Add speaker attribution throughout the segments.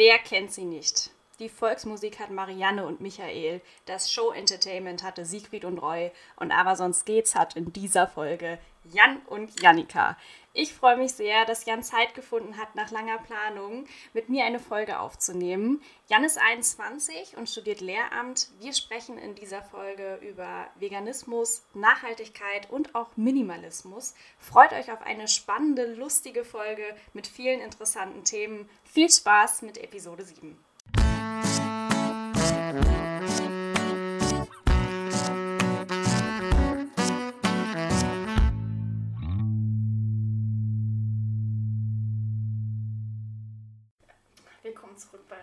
Speaker 1: Wer kennt sie nicht? Die Volksmusik hat Marianne und Michael, das Show-Entertainment hatte Siegfried und Roy und Aber sonst geht's hat in dieser Folge Jan und Jannika. Ich freue mich sehr, dass Jan Zeit gefunden hat, nach langer Planung mit mir eine Folge aufzunehmen. Jan ist 21 und studiert Lehramt. Wir sprechen in dieser Folge über Veganismus, Nachhaltigkeit und auch Minimalismus. Freut euch auf eine spannende, lustige Folge mit vielen interessanten Themen. Viel Spaß mit Episode 7.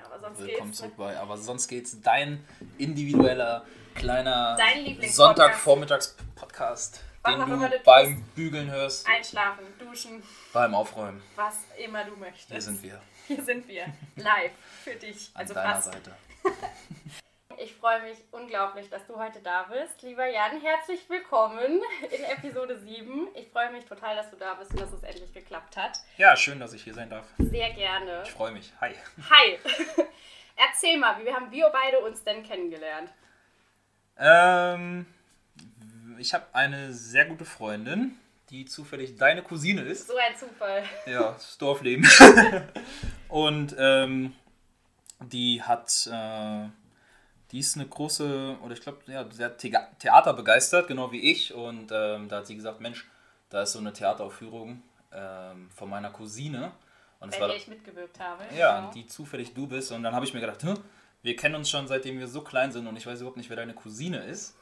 Speaker 1: Aber sonst
Speaker 2: Willkommen
Speaker 1: geht's.
Speaker 2: zurück bei Aber sonst geht's. Dein individueller kleiner. Sonntagvormittags-Podcast, den du
Speaker 1: du
Speaker 2: beim
Speaker 1: tust.
Speaker 2: Bügeln hörst,
Speaker 1: Einschlafen, duschen,
Speaker 2: beim Aufräumen.
Speaker 1: was immer du möchtest.
Speaker 2: Hier sind wir
Speaker 1: Hier sind wir. Live für dich.
Speaker 2: an
Speaker 1: Also
Speaker 2: deiner
Speaker 1: fast.
Speaker 2: Seite.
Speaker 1: Ich freue mich unglaublich, dass du heute da bist. Lieber Jan, herzlich willkommen in Episode 7. Ich freue mich total, dass du da bist und dass es endlich geklappt hat.
Speaker 2: Ja, schön, dass ich hier sein darf.
Speaker 1: Sehr gerne.
Speaker 2: Ich freue mich. Hi.
Speaker 1: Hi. Erzähl mal, wie haben wir beide uns denn kennengelernt?
Speaker 2: Ähm, ich habe eine sehr gute Freundin, die zufällig deine Cousine ist.
Speaker 1: So ein Zufall.
Speaker 2: Ja, das Dorfleben. Und ähm, die hat, äh, die ist eine große, oder ich glaube, ja, sehr Thea- Theater begeistert, genau wie ich. Und ähm, da hat sie gesagt, Mensch, da ist so eine Theateraufführung ähm, von meiner Cousine. Und
Speaker 1: Bei
Speaker 2: war,
Speaker 1: der ich mitgewirkt habe.
Speaker 2: ja,
Speaker 1: Genau.
Speaker 2: die zufällig du bist. Und dann habe ich mir gedacht, hm, wir kennen uns schon seitdem wir so klein sind und ich weiß überhaupt nicht, wer deine Cousine ist.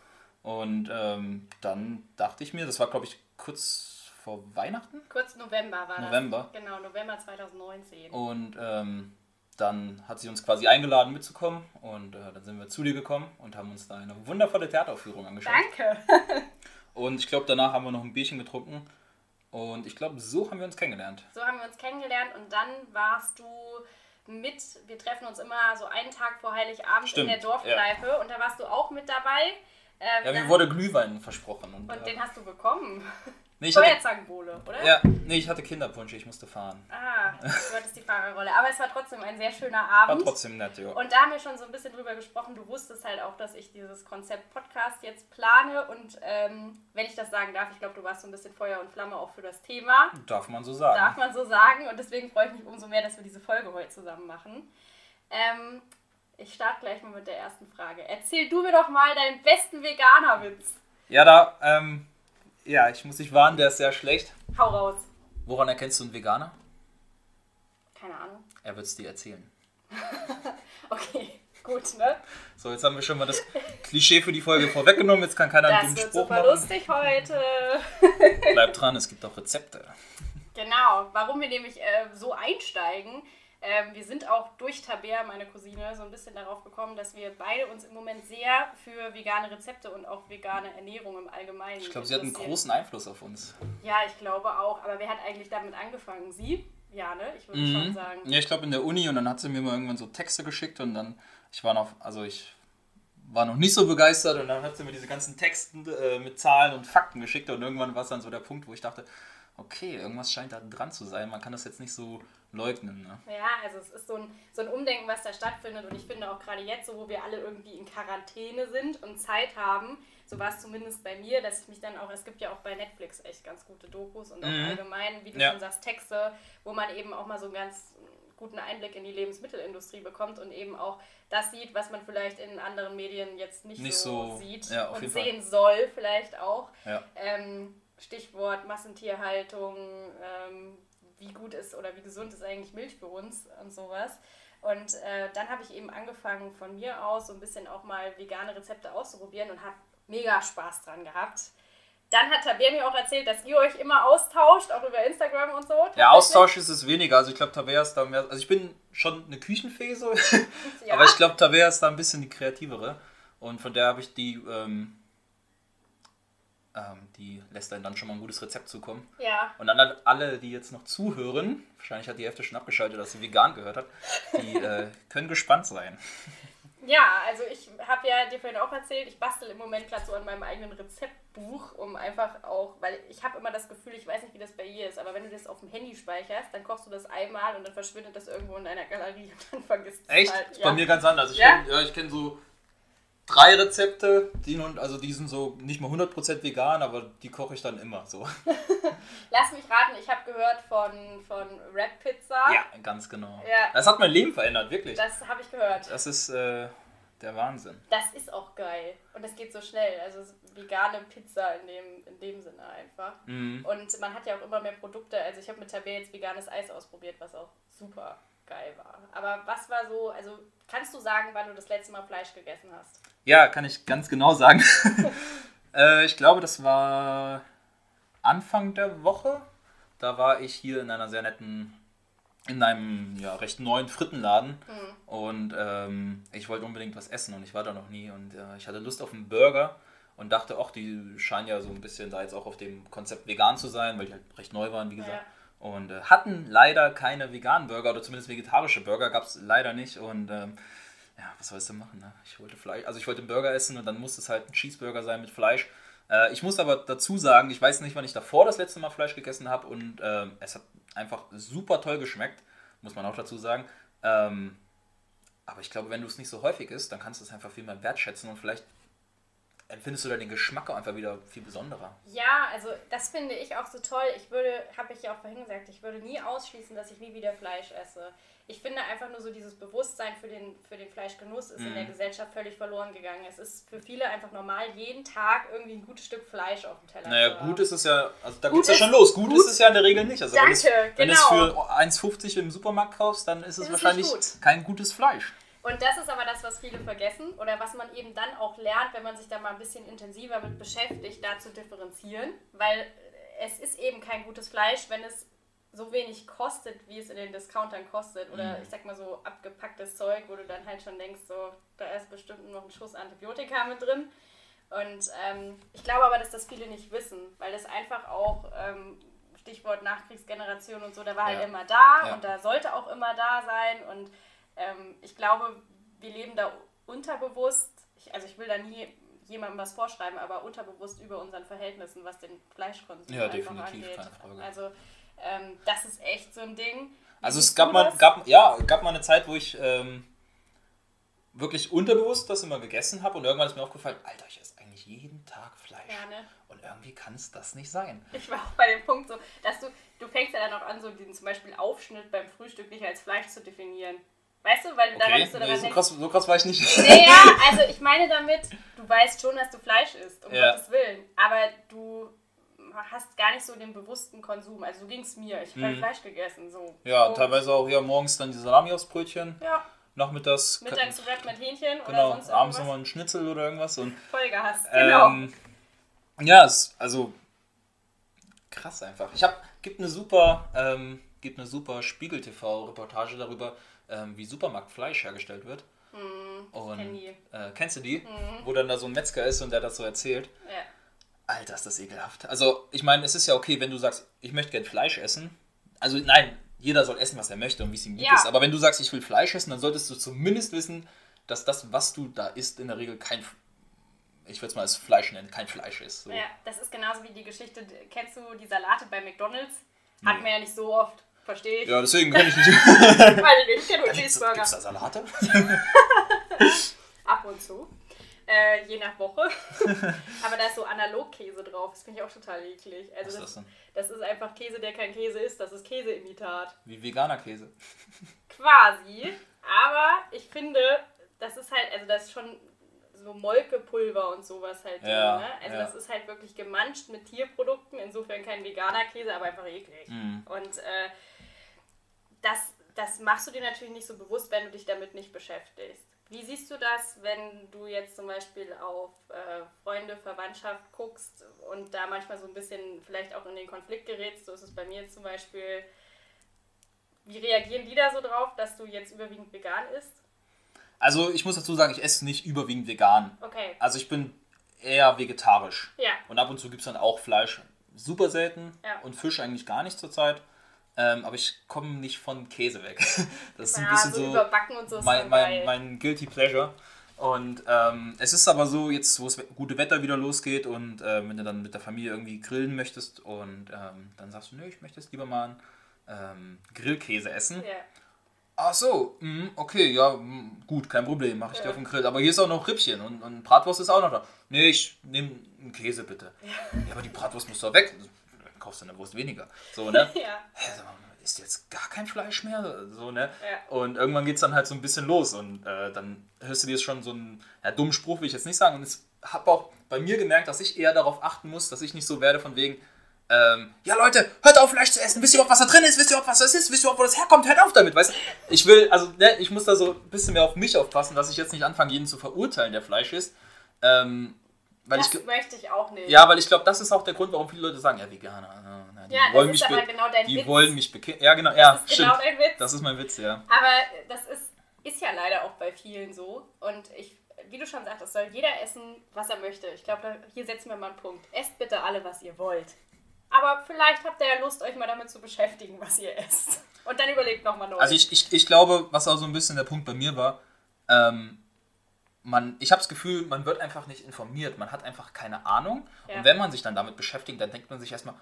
Speaker 2: Und ähm, dann dachte ich mir, das war glaube ich kurz vor Weihnachten.
Speaker 1: Kurz November war
Speaker 2: November.
Speaker 1: das. Genau, November 2019.
Speaker 2: Und ähm, dann hat sie uns quasi eingeladen mitzukommen und äh, dann sind wir zu dir gekommen und haben uns da eine wundervolle Theateraufführung angeschaut.
Speaker 1: Danke.
Speaker 2: Und ich glaube, danach haben wir noch ein Bierchen getrunken und ich glaube, so haben wir uns kennengelernt.
Speaker 1: So haben wir uns kennengelernt und dann warst du mit, wir treffen uns immer so einen Tag vor Heiligabend
Speaker 2: Stimmt,
Speaker 1: in der Dorfkneipe und da warst du auch mit dabei. Ähm,
Speaker 2: Ja, mir wurde Glühwein versprochen. Und,
Speaker 1: und
Speaker 2: äh,
Speaker 1: den hast du bekommen.
Speaker 2: Nee, ich hatte,
Speaker 1: Feuerzangenbowle, oder?
Speaker 2: ja, nee, ich hatte Kinderpunsch, ich musste fahren.
Speaker 1: Ah, du hattest die Fahrerrolle. Aber es war trotzdem ein sehr schöner
Speaker 2: War
Speaker 1: Abend.
Speaker 2: trotzdem nett, ja.
Speaker 1: Und da haben wir schon so ein bisschen drüber gesprochen. Du wusstest halt auch, dass ich dieses Konzept Podcast jetzt plane. Und ähm, wenn ich das sagen darf, ich glaube, du warst so ein bisschen Feuer und Flamme auch für das Thema.
Speaker 2: Darf man so sagen.
Speaker 1: Darf man so sagen. Und deswegen freue ich mich umso mehr, dass wir diese Folge heute zusammen machen. Ähm, ich starte gleich mal mit der ersten Frage. Erzähl du mir doch mal deinen besten Veganer-Witz.
Speaker 2: Ja, da, ähm, ja, ich muss dich warnen, der ist sehr schlecht.
Speaker 1: Hau raus.
Speaker 2: Woran erkennst du einen Veganer?
Speaker 1: Keine Ahnung.
Speaker 2: Er wird es dir erzählen.
Speaker 1: Okay, gut, ne?
Speaker 2: So, jetzt haben wir schon mal das Klischee für die Folge vorweggenommen. Jetzt kann keiner einen
Speaker 1: Das
Speaker 2: dummen
Speaker 1: wird
Speaker 2: Spruch
Speaker 1: super
Speaker 2: machen.
Speaker 1: lustig heute.
Speaker 2: Bleib dran, es gibt auch Rezepte.
Speaker 1: Genau, warum wir nämlich äh, so einsteigen. Ähm, wir sind auch durch Tabea, meine Cousine, so ein bisschen darauf gekommen, dass wir beide uns im Moment sehr für vegane Rezepte und auch vegane Ernährung im Allgemeinen
Speaker 2: Ich glaube, sie hat einen großen Einfluss auf uns.
Speaker 1: Ja, ich glaube auch. Aber wer hat eigentlich damit angefangen? Sie? Ja, ne? Ich würde schon sagen.
Speaker 2: Ja, ich glaube in der Uni und dann hat sie mir mal irgendwann so Texte geschickt und dann, ich war noch, also ich war noch nicht so begeistert und dann hat sie mir diese ganzen Texten äh, mit Zahlen und Fakten geschickt und irgendwann war es dann so der Punkt, wo ich dachte, okay, irgendwas scheint da dran zu sein, man kann das jetzt nicht so leugnen. Ne?
Speaker 1: Ja, also es ist so ein, so ein Umdenken, was da stattfindet. Und ich finde auch gerade jetzt, so wo wir alle irgendwie in Quarantäne sind und Zeit haben, so war es zumindest bei mir, dass ich mich dann auch, es gibt ja auch bei Netflix echt ganz gute Dokus und auch
Speaker 2: Mhm.
Speaker 1: allgemein, wie du
Speaker 2: Ja.
Speaker 1: schon sagst, Texte, wo man eben auch mal so einen ganz guten Einblick in die Lebensmittelindustrie bekommt und eben auch das sieht, was man vielleicht in anderen Medien jetzt nicht,
Speaker 2: Nicht
Speaker 1: so,
Speaker 2: so-
Speaker 1: sieht
Speaker 2: ja,
Speaker 1: und sehen soll vielleicht auch.
Speaker 2: Ja.
Speaker 1: Ähm, Stichwort Massentierhaltung, ähm, wie gut ist oder wie gesund ist eigentlich Milch für uns und sowas. Und äh, dann habe ich eben angefangen von mir aus so ein bisschen auch mal vegane Rezepte auszuprobieren und habe mega Spaß dran gehabt. Dann hat Tabea mir auch erzählt, dass ihr euch immer austauscht, auch über Instagram und so.
Speaker 2: Ja. Austausch ist es weniger. Also ich glaube, Tabea ist da mehr. Also ich bin schon eine Küchenfee so,
Speaker 1: Ja.
Speaker 2: aber ich glaube, Tabea ist da ein bisschen die kreativere. Und von der habe ich die, ähm, ähm, die lässt einem dann schon mal ein gutes Rezept zukommen.
Speaker 1: Ja,
Speaker 2: Und dann an alle, die jetzt noch zuhören, wahrscheinlich hat die Hälfte schon abgeschaltet, dass sie vegan gehört hat, die äh, können gespannt sein.
Speaker 1: Ja, also ich habe ja dir vorhin auch erzählt, ich bastel im Moment gerade so an meinem eigenen Rezeptbuch, um einfach auch, weil ich habe immer das Gefühl, ich weiß nicht, wie das bei ihr ist, aber wenn du das auf dem Handy speicherst, dann kochst du das einmal und dann verschwindet das irgendwo in deiner Galerie und dann vergisst du es
Speaker 2: Echt?
Speaker 1: halt.
Speaker 2: Ist bei mir ganz anders. Ich
Speaker 1: Ja?
Speaker 2: kenn, ja, ich kenne so drei Rezepte, die nun, also die sind so nicht mal 100% vegan, aber die koche ich dann immer so.
Speaker 1: Lass mich raten, ich habe gehört von, von Rap Pizza.
Speaker 2: Ja, ganz genau.
Speaker 1: Ja.
Speaker 2: Das hat mein Leben verändert, wirklich.
Speaker 1: Das habe ich gehört.
Speaker 2: Das ist äh, der Wahnsinn.
Speaker 1: Das ist auch geil. Und das geht so schnell. Also vegane Pizza in dem, in dem Sinne einfach.
Speaker 2: Mhm.
Speaker 1: Und man hat ja auch immer mehr Produkte. Also ich habe mit Tabea jetzt veganes Eis ausprobiert, was auch super geil war. Aber was war so, also kannst du sagen, wann du das letzte Mal Fleisch gegessen hast?
Speaker 2: Ja, kann ich ganz genau sagen. äh, ich glaube, das war Anfang der Woche. Da war ich hier in einer sehr netten, in einem ja, recht neuen Frittenladen. Und ähm, ich wollte unbedingt was essen und ich war da noch nie. Und äh, ich hatte Lust auf einen Burger und dachte, ach, die scheinen ja so ein bisschen da jetzt auch auf dem Konzept vegan zu sein, weil die halt recht neu waren, wie gesagt.
Speaker 1: Ja.
Speaker 2: Und äh, hatten leider keine veganen Burger oder zumindest vegetarische Burger gab es leider nicht. Und ähm, ja, was sollst du machen? Ne? Ich wollte Fleisch, also ich wollte einen Burger essen und dann musste es halt ein Cheeseburger sein mit Fleisch. Äh, ich muss aber dazu sagen, ich weiß nicht, wann ich davor das letzte Mal Fleisch gegessen habe und ähm, es hat einfach super toll geschmeckt, muss man auch dazu sagen. Ähm, aber ich glaube, wenn du es nicht so häufig isst, dann kannst du es einfach viel mehr wertschätzen und vielleicht empfindest du da den Geschmack auch einfach wieder viel besonderer.
Speaker 1: Ja, also das finde ich auch so toll. Ich würde, habe ich ja auch vorhin gesagt, ich würde nie ausschließen, dass ich nie wieder Fleisch esse. Ich finde einfach nur so dieses Bewusstsein für den, für den Fleischgenuss ist in der Gesellschaft völlig verloren gegangen. Es ist für viele einfach normal, jeden Tag irgendwie ein gutes Stück Fleisch auf dem Teller
Speaker 2: Naja,
Speaker 1: zu haben.
Speaker 2: gut ist es ja, also da
Speaker 1: Gut
Speaker 2: geht's ja schon los. Gut,
Speaker 1: gut-
Speaker 2: ist es ja in der Regel nicht. Also wenn, es,
Speaker 1: Danke,
Speaker 2: wenn es
Speaker 1: genau.
Speaker 2: für 1,50 im Supermarkt kaufst, dann ist es
Speaker 1: Ist es
Speaker 2: wahrscheinlich
Speaker 1: gut.
Speaker 2: kein gutes Fleisch.
Speaker 1: Und das ist aber das, was viele vergessen oder was man eben dann auch lernt, wenn man sich da mal ein bisschen intensiver mit beschäftigt, da zu differenzieren. Weil es ist eben kein gutes Fleisch, wenn es so wenig kostet, wie es in den Discountern kostet. Oder ich sag mal so abgepacktes Zeug, wo du dann halt schon denkst, so, da ist bestimmt noch ein Schuss Antibiotika mit drin. Und ähm, ich glaube aber, dass das viele nicht wissen, weil das einfach auch, ähm, Stichwort Nachkriegsgeneration und so, da war
Speaker 2: Ja.
Speaker 1: halt immer da
Speaker 2: Ja.
Speaker 1: und da sollte auch immer da sein. Und ähm, ich glaube, wir leben da unterbewusst, ich, also ich will da nie jemandem was vorschreiben, aber unterbewusst über unseren Verhältnissen, was den Fleischkonsum
Speaker 2: Ja,
Speaker 1: einfach
Speaker 2: definitiv,
Speaker 1: angeht.
Speaker 2: keine Frage.
Speaker 1: Also ähm, das ist echt so ein Ding. Wie
Speaker 2: Also es gab mal, gab, ja, gab mal eine Zeit, wo ich ähm, wirklich unterbewusst das immer gegessen habe und irgendwann ist mir aufgefallen, Alter, ich esse eigentlich jeden Tag Fleisch.
Speaker 1: Ja, ne?
Speaker 2: Und irgendwie kann es das nicht sein.
Speaker 1: Ich war auch bei dem Punkt so, dass du, du fängst ja dann auch an, so den zum Beispiel Aufschnitt beim Frühstück nicht als Fleisch zu definieren. Weißt du, weil du daran
Speaker 2: Okay,
Speaker 1: bist du
Speaker 2: nee,
Speaker 1: daran
Speaker 2: so,
Speaker 1: denkst,
Speaker 2: krass, so krass war ich nicht.
Speaker 1: Ja, also ich meine damit, du weißt schon, dass du Fleisch isst, um
Speaker 2: Ja.
Speaker 1: Gottes Willen. Aber du hast gar nicht so den bewussten Konsum. Also so ging es mir. Ich habe
Speaker 2: Mhm.
Speaker 1: Fleisch gegessen. So.
Speaker 2: Ja,
Speaker 1: Und,
Speaker 2: teilweise auch ja, morgens dann die Salami aufs Brötchen,
Speaker 1: Ja,
Speaker 2: nachmittags
Speaker 1: mittags Wrap mit Hähnchen
Speaker 2: genau,
Speaker 1: oder sonst
Speaker 2: abends nochmal ein Schnitzel oder irgendwas. Und,
Speaker 1: Voll gehasst. Genau.
Speaker 2: ähm, ja, es, also krass einfach. Ich habe, gibt eine super, ähm, gibt eine super Spiegel TV Reportage darüber, ähm, wie Supermarktfleisch hergestellt wird. und
Speaker 1: kenn die.
Speaker 2: Äh, kennst du die? Wo dann da so ein Metzger ist und der das so erzählt.
Speaker 1: Ja.
Speaker 2: Alter, ist das ekelhaft. Also, ich meine, es ist ja okay, wenn du sagst, ich möchte gern Fleisch essen. Also, nein, jeder soll essen, was er möchte und wie es ihm gut
Speaker 1: Ja.
Speaker 2: ist. Aber wenn du sagst, ich will Fleisch essen, dann solltest du zumindest wissen, dass das, was du da isst, in der Regel kein, ich würde es mal als Fleisch nennen, kein Fleisch ist. So.
Speaker 1: ja, das ist genauso wie die Geschichte. Kennst du die Salate bei McDonalds? Hat man ja nicht so oft. Verstehe ich.
Speaker 2: Ja, deswegen kann ich nicht.
Speaker 1: Weiß ich nicht. Ich kenne nur
Speaker 2: Gibt's,
Speaker 1: Cheeseburger.
Speaker 2: gibt's da Salate?
Speaker 1: Ab und zu. Äh, je nach Woche. Aber da ist so Analogkäse drauf. Das finde ich auch total eklig. Also
Speaker 2: Was ist
Speaker 1: das,
Speaker 2: denn?
Speaker 1: das ist einfach Käse, der kein Käse ist. Das ist Käseimitat.
Speaker 2: Wie veganer Käse.
Speaker 1: Quasi. Aber ich finde, das ist halt, also das ist schon so Molkepulver und sowas halt drin.
Speaker 2: Ja,
Speaker 1: ne? Also
Speaker 2: ja.
Speaker 1: das ist halt wirklich gemanscht mit Tierprodukten. Insofern kein veganer Käse, aber einfach eklig.
Speaker 2: Mhm.
Speaker 1: Und äh, das, das machst du dir natürlich nicht so bewusst, wenn du dich damit nicht beschäftigst. Wie siehst du das, wenn du jetzt zum Beispiel auf äh, Freunde, Verwandtschaft guckst und da manchmal so ein bisschen vielleicht auch in den Konflikt gerätst? So ist es bei mir zum Beispiel. Wie reagieren die da so drauf, dass du jetzt überwiegend vegan isst?
Speaker 2: Also, ich muss dazu sagen, ich esse nicht überwiegend vegan.
Speaker 1: Okay.
Speaker 2: Also, ich bin eher vegetarisch.
Speaker 1: Ja.
Speaker 2: Und ab und zu gibt es dann auch Fleisch. Super selten.
Speaker 1: Ja.
Speaker 2: Und Fisch eigentlich gar nicht zurzeit. Ähm, aber ich komme nicht von Käse weg. Das ist ein
Speaker 1: Ja,
Speaker 2: bisschen
Speaker 1: so
Speaker 2: so
Speaker 1: so
Speaker 2: mein, mein, mein Guilty Pleasure. Und ähm, es ist aber so, jetzt wo das gute Wetter wieder losgeht und äh, wenn du dann mit der Familie irgendwie grillen möchtest und ähm, dann sagst du, nö, ich möchte jetzt lieber mal einen ähm, Grillkäse essen.
Speaker 1: Ja.
Speaker 2: Ach so, mh, okay, ja, mh, gut, kein Problem, mache ich dir
Speaker 1: Ja.
Speaker 2: auf dem Grill. Aber hier ist auch noch Rippchen und, und Bratwurst ist auch noch da. Nee, ich nehme einen Käse bitte. Ja. aber die Bratwurst muss doch weg. Dann kaufst du eine Wurst weniger. So, ne?
Speaker 1: Ja.
Speaker 2: Mal, ist jetzt gar kein Fleisch mehr? So, ne?
Speaker 1: Ja.
Speaker 2: Und irgendwann geht es dann halt so ein bisschen los und äh, dann hörst du dir schon so einen ja, dummen Spruch, will ich jetzt nicht sagen. Und ich habe auch bei mir gemerkt, dass ich eher darauf achten muss, dass ich nicht so werde von wegen, ähm, ja Leute, hört auf Fleisch zu essen, wisst ihr überhaupt, was da drin ist, wisst ihr überhaupt, was das ist, wisst ihr überhaupt, wo das herkommt, hört auf damit, weißt du? Ich will, also, ne, ich muss da so ein bisschen mehr auf mich aufpassen, dass ich jetzt nicht anfange, jeden zu verurteilen, der Fleisch isst. Ähm, weil
Speaker 1: Das
Speaker 2: ich,
Speaker 1: möchte ich auch nicht.
Speaker 2: ja, weil ich glaube, das ist auch der Grund, warum viele Leute sagen, ja, Veganer, na, na, die
Speaker 1: Ja, das
Speaker 2: wollen
Speaker 1: ist
Speaker 2: mich
Speaker 1: genau dein
Speaker 2: die
Speaker 1: Witz.
Speaker 2: wollen mich bekehren. Ja, genau, ja,
Speaker 1: das ist
Speaker 2: stimmt.
Speaker 1: genau dein Witz.
Speaker 2: Das ist mein Witz, ja.
Speaker 1: Aber das ist, ist ja leider auch bei vielen so. Und ich, wie du schon sagtest, soll jeder essen, was er möchte. Ich glaube, hier setzen wir mal einen Punkt. Esst bitte alle, was ihr wollt. Aber vielleicht habt ihr ja Lust, euch mal damit zu beschäftigen, was ihr esst. Und dann überlegt nochmal neu.
Speaker 2: Also ich, ich, ich glaube, was auch so ein bisschen der Punkt bei mir war, ähm, man, ich habe das Gefühl, man wird einfach nicht informiert, man hat einfach keine Ahnung.
Speaker 1: Ja.
Speaker 2: Und wenn man sich dann damit beschäftigt, dann denkt man sich erstmal,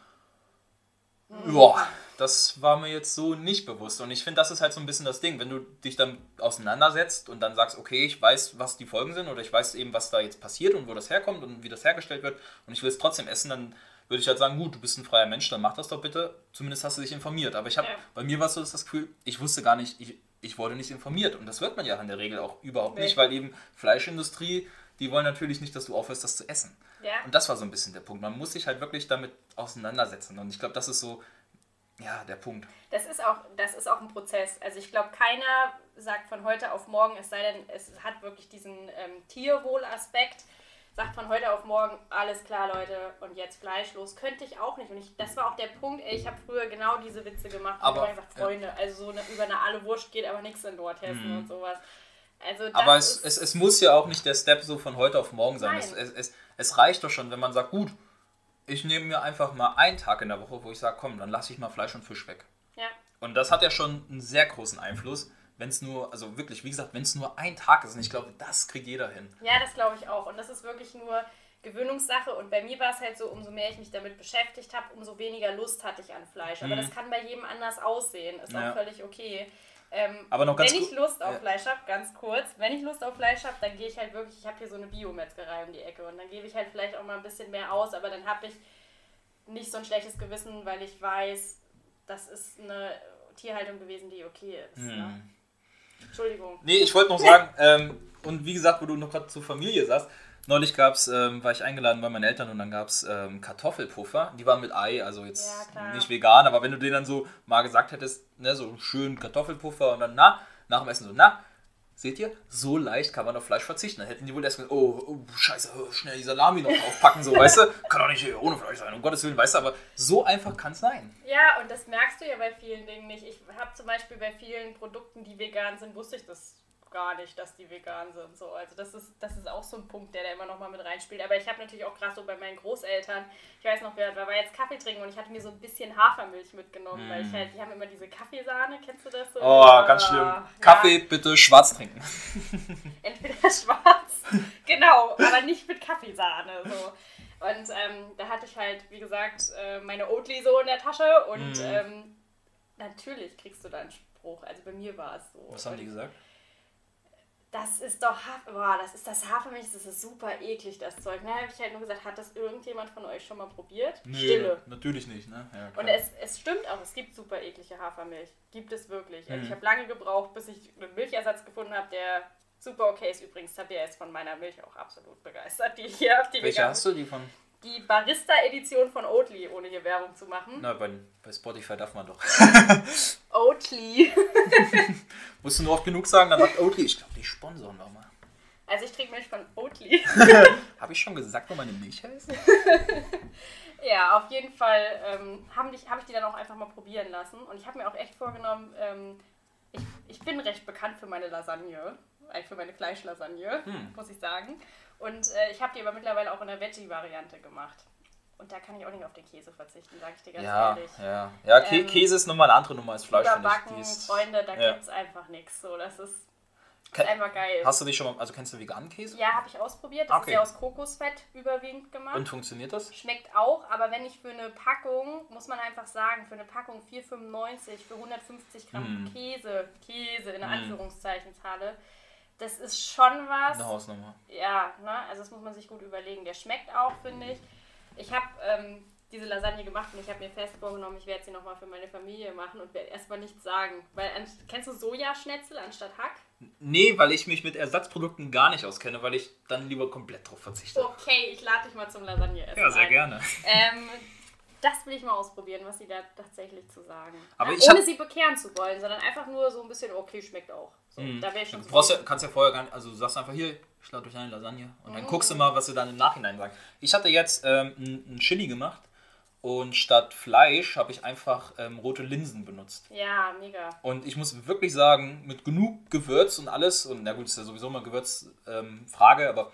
Speaker 2: ja, das war mir jetzt so nicht bewusst. Und ich finde, das ist halt so ein bisschen das Ding, wenn du dich dann auseinandersetzt und dann sagst, okay, ich weiß, was die Folgen sind oder ich weiß eben, was da jetzt passiert und wo das herkommt und wie das hergestellt wird und ich will es trotzdem essen, dann würde ich halt sagen, gut, du bist ein freier Mensch, dann mach das doch bitte. Zumindest hast du dich informiert. Aber ich habe,
Speaker 1: Ja.
Speaker 2: bei mir war es so das Gefühl, ich wusste gar nicht, ich, ich wurde nicht informiert. Und das wird man ja in der Regel auch überhaupt
Speaker 1: Nee.
Speaker 2: nicht, weil eben Fleischindustrie, die wollen natürlich nicht, dass du aufhörst, das zu essen.
Speaker 1: ja.
Speaker 2: Und das war so ein bisschen der Punkt. Man muss sich halt wirklich damit auseinandersetzen. Und ich glaube, das ist so, ja, der Punkt.
Speaker 1: Das ist auch, das ist auch ein Prozess. Also ich glaube, keiner sagt von heute auf morgen, es sei denn, es hat wirklich diesen ähm, Tierwohlaspekt, sagt von heute auf morgen, alles klar, Leute, und jetzt fleischlos. Könnte ich auch nicht. Und ich, das war auch der Punkt, ey, ich habe früher genau diese Witze gemacht.
Speaker 2: Aber,
Speaker 1: gesagt, Freunde, also so eine, über eine alle Wurst geht aber nichts in Nordhessen und sowas. Also
Speaker 2: Mhm. Aber es, es, es muss ja auch nicht der Step so von heute auf morgen sein. Es, es, es, es reicht doch schon, wenn man sagt, gut, ich nehme mir einfach mal einen Tag in der Woche, wo ich sage, komm, dann lasse ich mal Fleisch und Fisch weg.
Speaker 1: ja.
Speaker 2: Und das hat ja schon einen sehr großen Einfluss, wenn es nur, also wirklich, wie gesagt, wenn es nur ein Tag ist. Und ich glaube, das kriegt jeder hin.
Speaker 1: Ja, das glaube ich auch. Und das ist wirklich nur Gewöhnungssache. Und bei mir war es halt so, umso mehr ich mich damit beschäftigt habe, umso weniger Lust hatte ich an Fleisch. Aber das kann bei jedem anders aussehen. Ist
Speaker 2: Mhm. Ja.
Speaker 1: auch völlig okay. Ähm,
Speaker 2: Aber noch ganz
Speaker 1: wenn ich Lust auf
Speaker 2: Ja.
Speaker 1: Fleisch habe, ganz kurz, wenn ich Lust auf Fleisch habe, dann gehe ich halt wirklich, ich habe hier so eine Biometzgerei um die Ecke und dann gebe ich halt vielleicht auch mal ein bisschen mehr aus, aber dann habe ich nicht so ein schlechtes Gewissen, weil ich weiß, das ist eine Tierhaltung gewesen, die okay ist.
Speaker 2: Hm.
Speaker 1: Ne? Entschuldigung.
Speaker 2: Nee, ich wollte noch sagen, ähm, und wie gesagt, wo du noch gerade zur Familie saßt, neulich gab's, ähm, war ich eingeladen bei meinen Eltern und dann gab es ähm, Kartoffelpuffer. Die waren mit Ei, also jetzt
Speaker 1: Ja,
Speaker 2: nicht vegan, aber wenn du denen dann so mal gesagt hättest, ne, so schön Kartoffelpuffer und dann, na, nach dem Essen so, na, seht ihr, so leicht kann man auf Fleisch verzichten. Dann hätten die wohl erst gesagt, oh, oh scheiße, schnell die Salami noch aufpacken, so, weißt du, kann doch nicht ohne Fleisch sein, um Gottes Willen, weißt du, aber so einfach kann es sein.
Speaker 1: Ja, und das merkst du ja bei vielen Dingen nicht. Ich habe zum Beispiel bei vielen Produkten, die vegan sind, wusste ich das gar nicht, dass die vegan sind. So, also das ist, das ist auch so ein Punkt, der da immer noch mal mit reinspielt. Aber ich habe natürlich auch gerade so bei meinen Großeltern, ich weiß noch, wir, wir waren jetzt Kaffee trinken und ich hatte mir so ein bisschen Hafermilch mitgenommen, weil ich halt, die haben immer diese Kaffeesahne, kennst du das so?
Speaker 2: Mm. Oh, ganz schlimm.
Speaker 1: Ja,
Speaker 2: Kaffee bitte schwarz trinken.
Speaker 1: entweder schwarz, genau, aber nicht mit Kaffeesahne. So. Und ähm, da hatte ich halt, wie gesagt, äh, meine Oatly so in der Tasche und
Speaker 2: Mhm.
Speaker 1: ähm, natürlich kriegst du da einen Spruch. Also bei mir war es so.
Speaker 2: Was haben die
Speaker 1: Und
Speaker 2: gesagt?
Speaker 1: Das ist doch, boah, das ist das Hafermilch, das ist super eklig, das Zeug. Na, habe ich halt nur gesagt, hat das irgendjemand von euch schon mal probiert? Stille.
Speaker 2: natürlich nicht, ne? Ja,
Speaker 1: Und es, es stimmt auch, es gibt super eklige Hafermilch. Gibt es wirklich. Also
Speaker 2: Mhm.
Speaker 1: ich habe lange gebraucht, bis ich einen Milchersatz gefunden habe, der super okay ist. Übrigens, Tabea ist von meiner Milch auch absolut begeistert, die ich hier auf die
Speaker 2: Welche hast du? Die von.
Speaker 1: Die Barista-Edition von Oatly, ohne hier Werbung zu machen.
Speaker 2: Na, bei, bei Spotify darf man doch.
Speaker 1: Oatly.
Speaker 2: Musst du nur oft genug sagen, dann sagt Oatly, ich glaube, die sponsoren wir mal.
Speaker 1: Also ich trinke Milch von Oatly.
Speaker 2: Habe ich schon gesagt, wo meine Milch heißt?
Speaker 1: Ja, auf jeden Fall ähm, habe ich, hab ich die dann auch einfach mal probieren lassen. Und ich habe mir auch echt vorgenommen, ähm, ich, ich bin recht bekannt für meine Lasagne, äh, für meine Fleischlasagne,
Speaker 2: Hm.
Speaker 1: muss ich sagen. Und äh, ich habe die aber mittlerweile auch in der Veggie-Variante gemacht. Und da kann ich auch nicht auf den Käse verzichten, sage ich dir ganz
Speaker 2: Ja,
Speaker 1: ehrlich.
Speaker 2: ja. Ja, Kä
Speaker 1: Ähm,
Speaker 2: Käse ist nochmal eine andere Nummer als Fleisch.
Speaker 1: Überbacken,
Speaker 2: ist-
Speaker 1: Freunde, da
Speaker 2: ja.
Speaker 1: gibt's einfach nichts. So, das ist ist einfach geil.
Speaker 2: Hast du dich schon mal, also kennst du veganen Käse?
Speaker 1: Ja, habe ich ausprobiert. Das
Speaker 2: Okay.
Speaker 1: ist ja aus Kokosfett überwiegend gemacht.
Speaker 2: Und funktioniert das?
Speaker 1: Schmeckt auch, aber wenn ich für eine Packung, muss man einfach sagen, für eine Packung 4,95 für 150 Gramm
Speaker 2: Mhm.
Speaker 1: Käse, Käse in
Speaker 2: Mm.
Speaker 1: Anführungszeichen zahle, das ist schon was.
Speaker 2: Eine Hausnummer.
Speaker 1: Ja, ne? also das muss man sich gut überlegen. Der schmeckt auch, finde ich. Ich habe ähm, diese Lasagne gemacht und ich habe mir fest vorgenommen, ich werde sie nochmal für meine Familie machen und werde erstmal nichts sagen. Weil, kennst du Sojaschnetzel anstatt Hack?
Speaker 2: Nee, weil ich mich mit Ersatzprodukten gar nicht auskenne, weil ich dann lieber komplett drauf verzichte.
Speaker 1: Okay, ich lade dich mal zum Lasagne essen.
Speaker 2: Ja, sehr
Speaker 1: ein.
Speaker 2: gerne.
Speaker 1: Ähm, das will ich mal ausprobieren, was sie da tatsächlich zu sagen.
Speaker 2: Aber
Speaker 1: ja,
Speaker 2: ich
Speaker 1: ohne sie bekehren zu wollen, sondern einfach nur so ein bisschen, okay, schmeckt auch. So, Da wäre ich schon
Speaker 2: Du brauchst kannst ja vorher gar nicht, also du sagst einfach hier, ich lade euch eine Lasagne und dann guckst du mal, was sie dann im Nachhinein sagen. Ich hatte jetzt ähm, ein, ein Chili gemacht und statt Fleisch habe ich einfach ähm, rote Linsen benutzt.
Speaker 1: Ja, mega.
Speaker 2: Und ich muss wirklich sagen, mit genug Gewürz und alles, und na gut, ist ja sowieso mal Gewürzfrage, ähm, aber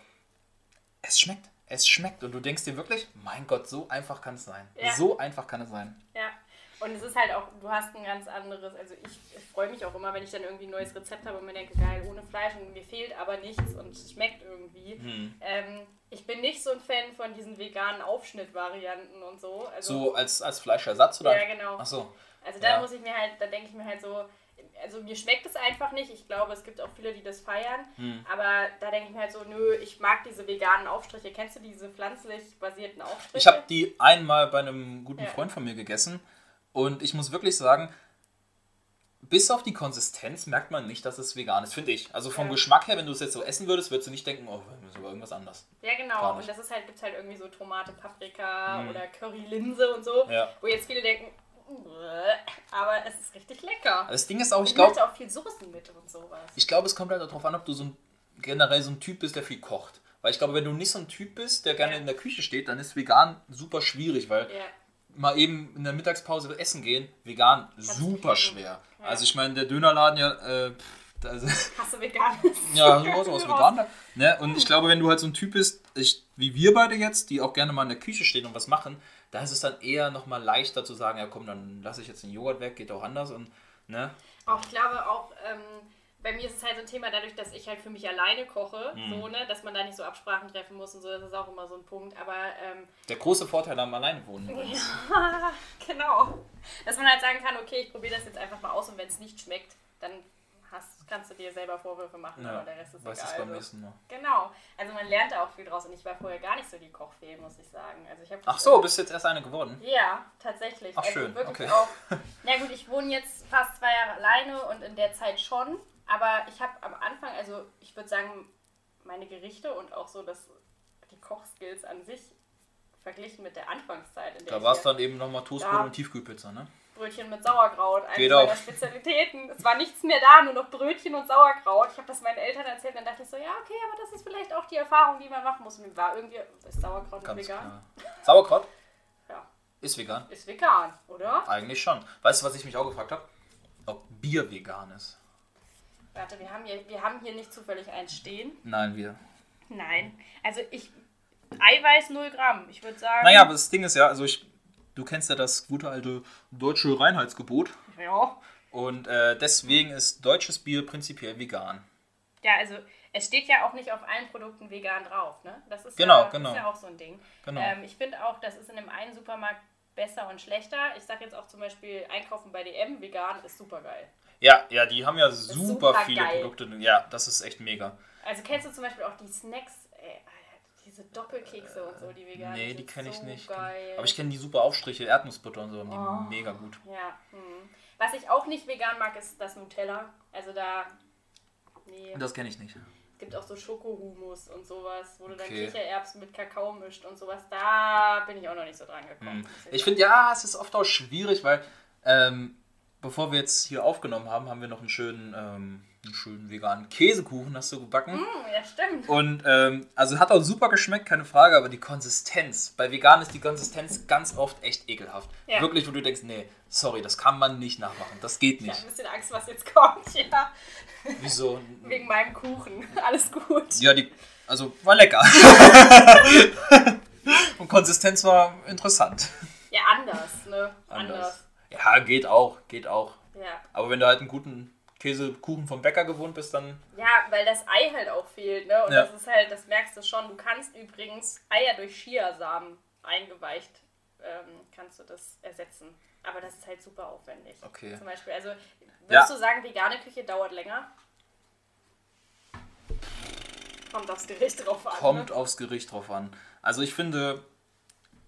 Speaker 2: es schmeckt. Es schmeckt. Und du denkst dir wirklich, mein Gott, so einfach kann es sein.
Speaker 1: Ja.
Speaker 2: So einfach kann es sein.
Speaker 1: Ja. Und es ist halt auch, du hast ein ganz anderes, also ich, ich freue mich auch immer, wenn ich dann irgendwie ein neues Rezept habe und mir denke, geil, ohne Fleisch und mir fehlt aber nichts und es schmeckt irgendwie.
Speaker 2: Hm.
Speaker 1: Ähm, ich bin nicht so ein Fan von diesen veganen Aufschnittvarianten und so. Also,
Speaker 2: So als, als Fleischersatz oder?
Speaker 1: Ja, genau.
Speaker 2: Ach so.
Speaker 1: Also da
Speaker 2: Ja.
Speaker 1: muss ich mir halt, da denke ich mir halt so, also mir schmeckt es einfach nicht. Ich glaube, es gibt auch viele, die das feiern.
Speaker 2: Hm.
Speaker 1: Aber da denke ich mir halt so, nö, ich mag diese veganen Aufstriche. Kennst du diese pflanzlich basierten Aufstriche?
Speaker 2: Ich habe die einmal bei einem guten
Speaker 1: Ja.
Speaker 2: Freund von mir gegessen und ich muss wirklich sagen, bis auf die Konsistenz merkt man nicht, dass es vegan ist, finde ich. Also vom
Speaker 1: Ja.
Speaker 2: Geschmack her, wenn du es jetzt so essen würdest, würdest du nicht denken, oh, das ist aber irgendwas anderes.
Speaker 1: Ja, genau. Und das ist halt, gibt halt irgendwie so Tomate, Paprika
Speaker 2: Mhm.
Speaker 1: oder Currylinse und so.
Speaker 2: Ja.
Speaker 1: Wo jetzt viele denken, aber es ist richtig lecker.
Speaker 2: Das Ding ist auch, ich glaube,
Speaker 1: auch viel Soßen mit und sowas.
Speaker 2: ich glaube, es kommt halt darauf an, ob du so ein, generell so ein Typ bist, der viel kocht. Weil ich glaube, wenn du nicht so ein Typ bist, der gerne
Speaker 1: Ja.
Speaker 2: in der Küche steht, dann ist vegan super schwierig, weil
Speaker 1: Ja.
Speaker 2: Mal eben in der Mittagspause essen gehen, vegan super schwer.
Speaker 1: Ja.
Speaker 2: Also ich meine, der Dönerladen ja, äh, also,
Speaker 1: Hast du veganes?
Speaker 2: Ja, so was aus vegan. Ne? Und ich glaube, wenn du halt so ein Typ bist, ich, wie wir beide jetzt, die auch gerne mal in der Küche stehen und was machen, da ist es dann eher nochmal leichter zu sagen, ja komm, dann lasse ich jetzt den Joghurt weg, geht auch anders und ne?
Speaker 1: Auch ich glaube auch, ähm, bei mir ist es halt so ein Thema, dadurch, dass ich halt für mich alleine koche,
Speaker 2: Mhm.
Speaker 1: so, ne, dass man da nicht so Absprachen treffen muss und so, das ist auch immer so ein Punkt. Aber ähm,
Speaker 2: Der große Vorteil am Alleinwohnen.
Speaker 1: ja, genau. Dass man halt sagen kann, okay, ich probiere das jetzt einfach mal aus und wenn es nicht schmeckt, dann hast, kannst du dir selber Vorwürfe machen,
Speaker 2: Ja,
Speaker 1: aber der Rest ist
Speaker 2: weißt
Speaker 1: egal.
Speaker 2: beim nächsten Mal.
Speaker 1: Genau. Also man lernt da auch viel draus und ich war vorher gar nicht so die Kochfee, muss ich sagen. Also ich
Speaker 2: Ach so, bist jetzt erst eine geworden?
Speaker 1: Ja, tatsächlich.
Speaker 2: Ach,
Speaker 1: also
Speaker 2: schön,
Speaker 1: wirklich
Speaker 2: okay.
Speaker 1: auch. Na gut, ich wohne jetzt fast zwei Jahre alleine und in der Zeit schon. Aber ich habe am Anfang, also ich würde sagen, meine Gerichte und auch so das, die Kochskills an sich verglichen mit der Anfangszeit, in der
Speaker 2: Da war es dann eben nochmal Toastbrot und Tiefkühlpizza, ne?
Speaker 1: Brötchen mit Sauerkraut, eine meiner. Spezialitäten. Es war nichts mehr da, nur noch Brötchen und Sauerkraut. Ich habe das meinen Eltern erzählt, dann dachte ich so, ja, okay, aber das ist vielleicht auch die Erfahrung, die man machen muss. Und mir war irgendwie, ist Sauerkraut
Speaker 2: Ganz
Speaker 1: vegan?
Speaker 2: klar. Sauerkraut
Speaker 1: Ja,
Speaker 2: ist vegan.
Speaker 1: ist vegan, oder?
Speaker 2: Eigentlich schon. Weißt du, was ich mich auch gefragt habe? Ob Bier vegan ist.
Speaker 1: Warte, wir haben hier, wir haben hier nicht zufällig eins stehen.
Speaker 2: Nein, wir.
Speaker 1: Nein. Also ich. Eiweiß 0 Gramm. Ich würde sagen.
Speaker 2: Naja, aber das Ding ist ja, also ich, du kennst ja das gute alte deutsche Reinheitsgebot.
Speaker 1: Ja.
Speaker 2: Und äh, deswegen ist deutsches Bier prinzipiell vegan.
Speaker 1: Ja, also es steht ja auch nicht auf allen Produkten vegan drauf, ne? Das ist,
Speaker 2: Genau,
Speaker 1: ja,
Speaker 2: genau.
Speaker 1: ist ja auch so ein Ding.
Speaker 2: Genau.
Speaker 1: Ähm, ich finde auch, das ist in dem einen Supermarkt besser und schlechter. Ich sage jetzt auch zum Beispiel, einkaufen bei DM vegan ist super geil.
Speaker 2: Ja, ja, die haben ja super,
Speaker 1: super
Speaker 2: viele
Speaker 1: geil.
Speaker 2: Produkte. Ja, das ist echt mega.
Speaker 1: Also kennst du zum Beispiel auch die Snacks, ey, diese Doppelkekse und so, die vegan
Speaker 2: nee,
Speaker 1: sind
Speaker 2: die kenne ich
Speaker 1: so
Speaker 2: nicht.
Speaker 1: Geil.
Speaker 2: Aber ich kenne die super Aufstriche, Erdnussbutter und so, die
Speaker 1: Oh.
Speaker 2: mega gut.
Speaker 1: Ja. Hm. Was ich auch nicht vegan mag, ist das Nutella. Also da. Nee.
Speaker 2: Das kenne ich nicht.
Speaker 1: Es gibt auch so Schokohumus und sowas, wo du dann. Kichererbsen mit Kakao mischt und sowas. Da bin ich auch noch nicht so dran gekommen. muss
Speaker 2: Ich finde, ja, es ist oft auch schwierig, weil ähm, bevor wir jetzt hier aufgenommen haben, haben wir noch einen schönen, ähm, einen schönen veganen Käsekuchen, hast du gebacken.
Speaker 1: Hm, ja, stimmt.
Speaker 2: Und ähm, also hat auch super geschmeckt, keine Frage, aber die Konsistenz, bei vegan ist die Konsistenz ganz oft echt ekelhaft.
Speaker 1: Ja.
Speaker 2: Wirklich, wo du denkst, nee, sorry, das kann man nicht nachmachen, das geht
Speaker 1: Ich habe
Speaker 2: nicht.
Speaker 1: ein bisschen Angst, was jetzt kommt. Ja,
Speaker 2: Wieso?
Speaker 1: wegen meinem Kuchen. Alles gut.
Speaker 2: Ja, die, also war lecker. Und Konsistenz war interessant.
Speaker 1: Ja, anders, ne? Anders.
Speaker 2: Anders. Ja, geht auch, geht auch.
Speaker 1: Ja.
Speaker 2: Aber wenn du halt einen guten Käsekuchen vom Bäcker gewohnt bist, dann.
Speaker 1: Ja, weil das Ei halt auch fehlt, ne? Und
Speaker 2: Ja.
Speaker 1: das ist halt, das merkst du schon. Du kannst übrigens Eier durch Chiasamen eingeweicht, ähm, kannst du das ersetzen. Aber das ist halt super aufwendig.
Speaker 2: Okay.
Speaker 1: Zum Beispiel, also würdest
Speaker 2: Ja.
Speaker 1: du sagen, vegane Küche dauert länger? Kommt aufs Gericht drauf an.
Speaker 2: Kommt
Speaker 1: ne?
Speaker 2: aufs Gericht drauf an. Also ich finde,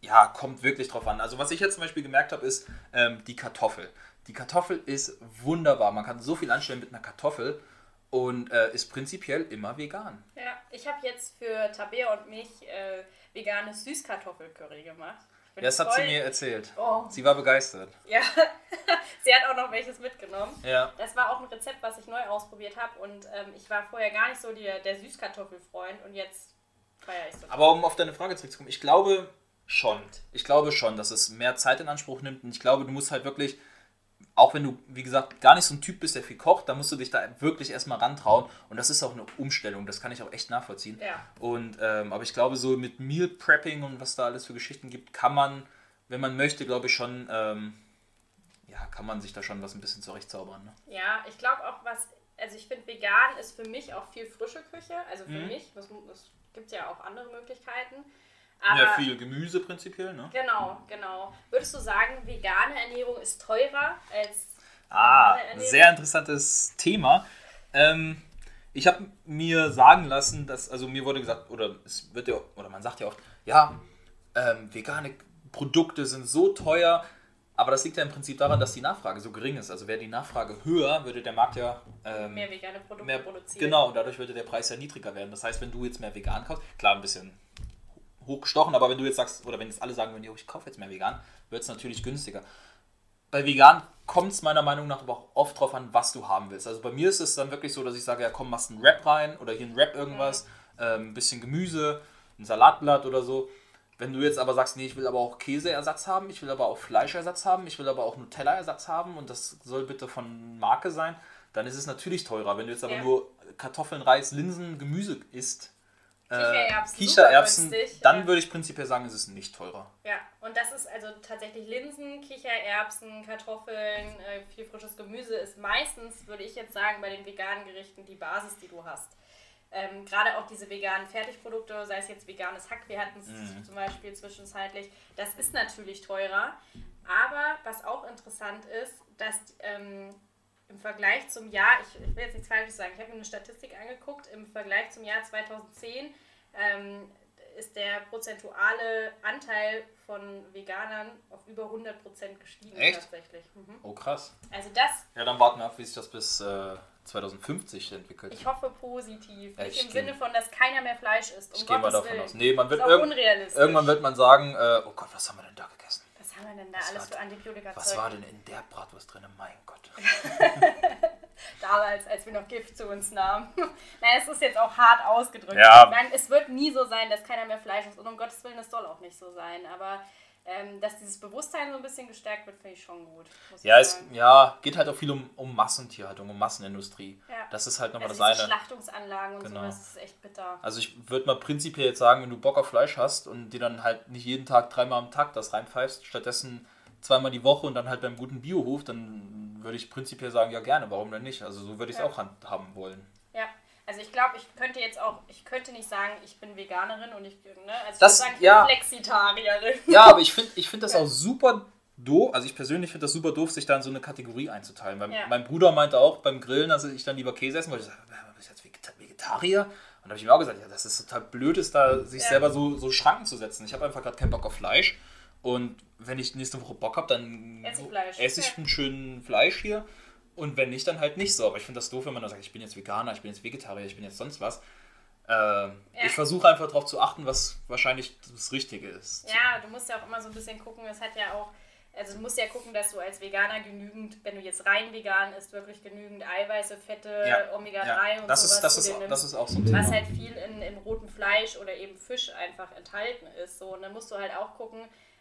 Speaker 2: ja, kommt wirklich drauf an. Also was ich jetzt zum Beispiel gemerkt habe, ist ähm, die Kartoffel. Die Kartoffel ist wunderbar. Man kann so viel anstellen mit einer Kartoffel und äh, ist prinzipiell immer vegan.
Speaker 1: Ja, ich habe jetzt für Tabea und mich äh, veganes Süßkartoffelcurry gemacht. Bin
Speaker 2: Das hat sie mir erzählt.
Speaker 1: Oh,
Speaker 2: Sie war begeistert.
Speaker 1: ja. sie hat auch noch welches mitgenommen.
Speaker 2: Ja.
Speaker 1: Das war auch ein Rezept, was ich neu ausprobiert habe und ähm, ich war vorher gar nicht so der, der Süßkartoffelfreund und jetzt feiere ich so.
Speaker 2: Aber um auf deine Frage zurückzukommen, ich glaube schon. Ich glaube schon, dass es mehr Zeit in Anspruch nimmt. Und ich glaube, du musst halt wirklich, auch wenn du, wie gesagt, gar nicht so ein Typ bist, der viel kocht, dann musst du dich da wirklich erstmal rantrauen. Und das ist auch eine Umstellung, das kann ich auch echt nachvollziehen.
Speaker 1: Ja.
Speaker 2: Und, ähm, aber ich glaube, so mit Meal Prepping und was da alles für Geschichten gibt, kann man, wenn man möchte, glaube ich schon, ähm, ja, kann man sich da schon was ein bisschen zurechtzaubern. Ne?
Speaker 1: Ja, ich glaube auch, was, also ich finde, vegan ist für mich auch viel frische Küche. Also für
Speaker 2: Mhm.
Speaker 1: mich, es gibt ja auch andere Möglichkeiten. Aber
Speaker 2: ja, viel Gemüse prinzipiell, ne?
Speaker 1: Genau, genau. Würdest du sagen, vegane Ernährung ist teurer als
Speaker 2: Ah, sehr interessantes Thema. Ähm, ich habe mir sagen lassen, dass, also mir wurde gesagt, oder es wird ja, oder man sagt ja oft, ja, ähm, vegane Produkte sind so teuer, aber das liegt ja im Prinzip daran, dass die Nachfrage so gering ist. Also wäre die Nachfrage höher, würde der Markt ja ähm,
Speaker 1: mehr vegane Produkte
Speaker 2: mehr,
Speaker 1: produzieren?
Speaker 2: genau, und dadurch würde der Preis ja niedriger werden. Das heißt, wenn du jetzt mehr vegan kaufst, klar ein bisschen hochgestochen, aber wenn du jetzt sagst, oder wenn jetzt alle sagen, wenn ich kaufe jetzt mehr vegan, wird es natürlich günstiger. Bei vegan kommt es meiner Meinung nach aber auch oft drauf an, was du haben willst. Also bei mir ist es dann wirklich so, dass ich sage, ja komm, machst einen Wrap rein oder hier ein Wrap irgendwas, ähm, ein bisschen Gemüse, ein Salatblatt oder so. Wenn du jetzt aber sagst, nee, ich will aber auch Käseersatz haben, ich will aber auch Fleischersatz haben, ich will aber auch Nutella-Ersatz haben und das soll bitte von Marke sein, dann ist es natürlich teurer. Wenn du jetzt aber
Speaker 1: Ja.
Speaker 2: nur Kartoffeln, Reis, Linsen, Gemüse isst, äh,
Speaker 1: Kichererbsen,
Speaker 2: Kichererbsen,
Speaker 1: super günstig,
Speaker 2: dann würde ich prinzipiell sagen, es ist nicht teurer.
Speaker 1: Ja, und das ist also tatsächlich Linsen, Kichererbsen, Kartoffeln, äh, viel frisches Gemüse ist meistens, würde ich jetzt sagen, bei den veganen Gerichten die Basis, die du hast. Ähm, Gerade auch diese veganen Fertigprodukte, sei es jetzt veganes Hack, wir hatten es
Speaker 2: Mhm.
Speaker 1: zum Beispiel zwischenzeitlich, das ist natürlich teurer. Aber was auch interessant ist, dass ähm, im Vergleich zum Jahr, ich, ich will jetzt nichts Falsches sagen, ich habe mir eine Statistik angeguckt, im Vergleich zum Jahr 2010 ähm, ist der prozentuale Anteil von Veganern auf über 100% gestiegen
Speaker 2: Echt?
Speaker 1: tatsächlich. Mhm.
Speaker 2: Oh krass.
Speaker 1: Also das,
Speaker 2: Ja, dann warten wir ab, wie sich das bis äh, 2050 entwickelt.
Speaker 1: ich hoffe positiv.
Speaker 2: Ja,
Speaker 1: Nicht
Speaker 2: ich
Speaker 1: im Sinne von, dass keiner mehr Fleisch isst. Um
Speaker 2: ich gehe mal davon
Speaker 1: Willen.
Speaker 2: aus. Nee, man
Speaker 1: Das
Speaker 2: wird irg
Speaker 1: unrealistisch.
Speaker 2: irgendwann wird man sagen, äh, oh Gott, was haben wir denn da gegessen?
Speaker 1: Was haben wir denn da
Speaker 2: Was
Speaker 1: alles
Speaker 2: war
Speaker 1: für Antibiotika
Speaker 2: Was war denn in der Bratwurst drin? Mein Gott.
Speaker 1: damals, als wir noch Gift zu uns nahmen. Nein, es ist jetzt auch hart ausgedrückt.
Speaker 2: Ja.
Speaker 1: Nein, es wird nie so sein, dass keiner mehr Fleisch isst. Und um Gottes Willen, das soll auch nicht so sein. Aber ähm, dass dieses Bewusstsein so ein bisschen gestärkt wird, finde ich schon gut.
Speaker 2: Ja, es ja, geht halt auch viel um, um Massentierhaltung, um Massenindustrie.
Speaker 1: Ja.
Speaker 2: Das ist halt nochmal
Speaker 1: also
Speaker 2: das eine.
Speaker 1: Schlachtungsanlagen und
Speaker 2: Genau.
Speaker 1: so, das ist echt bitter.
Speaker 2: Also ich würde mal prinzipiell jetzt sagen, wenn du Bock auf Fleisch hast und dir dann halt nicht jeden Tag dreimal am Tag das reinpfeifst, stattdessen zweimal die Woche und dann halt beim guten Biohof, dann würde ich prinzipiell sagen, ja gerne, warum denn nicht? Also so würde ich es
Speaker 1: Ja.
Speaker 2: auch handhaben wollen.
Speaker 1: Ja, also ich glaube, ich könnte jetzt auch, ich könnte nicht sagen, ich bin Veganerin und ich, ne, also ich
Speaker 2: Das-
Speaker 1: würde sagen, ich
Speaker 2: ja.
Speaker 1: bin Flexitarierin.
Speaker 2: Ja, aber ich finde ich find das auch super doof, also ich persönlich finde das super doof, sich da in so eine Kategorie einzuteilen. Weil
Speaker 1: Ja.
Speaker 2: Mein Bruder meinte auch beim Grillen, dass ich dann lieber Käse essen wollte. Ich sage, bist jetzt Vegeta- Vegetarier? Und da habe ich mir auch gesagt, ja, das ist total blöd, ist da sich
Speaker 1: Ja.
Speaker 2: selber so, so Schranken zu setzen. Ich habe einfach gerade keinen Bock auf Fleisch. Und wenn ich nächste Woche Bock habe, dann
Speaker 1: Ess ich
Speaker 2: esse ich
Speaker 1: Ja.
Speaker 2: einen schönen Fleisch hier. Und wenn nicht, dann halt nicht so. Aber ich finde das doof, wenn man dann sagt, ich bin jetzt Veganer, ich bin jetzt Vegetarier, ich bin jetzt sonst was. Ähm, Ich versuche einfach darauf zu achten, was wahrscheinlich das Richtige ist.
Speaker 1: Ja, du musst ja auch immer so ein bisschen gucken, es hat ja auch, also du musst ja gucken, dass du als Veganer genügend, wenn du jetzt rein vegan isst, wirklich genügend Eiweiße, Fette,
Speaker 2: Ja,
Speaker 1: Omega-3
Speaker 2: Ja,
Speaker 1: und
Speaker 2: das
Speaker 1: sowas
Speaker 2: ist, das, ist,
Speaker 1: nimmst.
Speaker 2: das ist auch so ein Thema.
Speaker 1: was halt viel in, in rotem Fleisch oder eben Fisch einfach enthalten ist. So, und dann musst du halt auch gucken,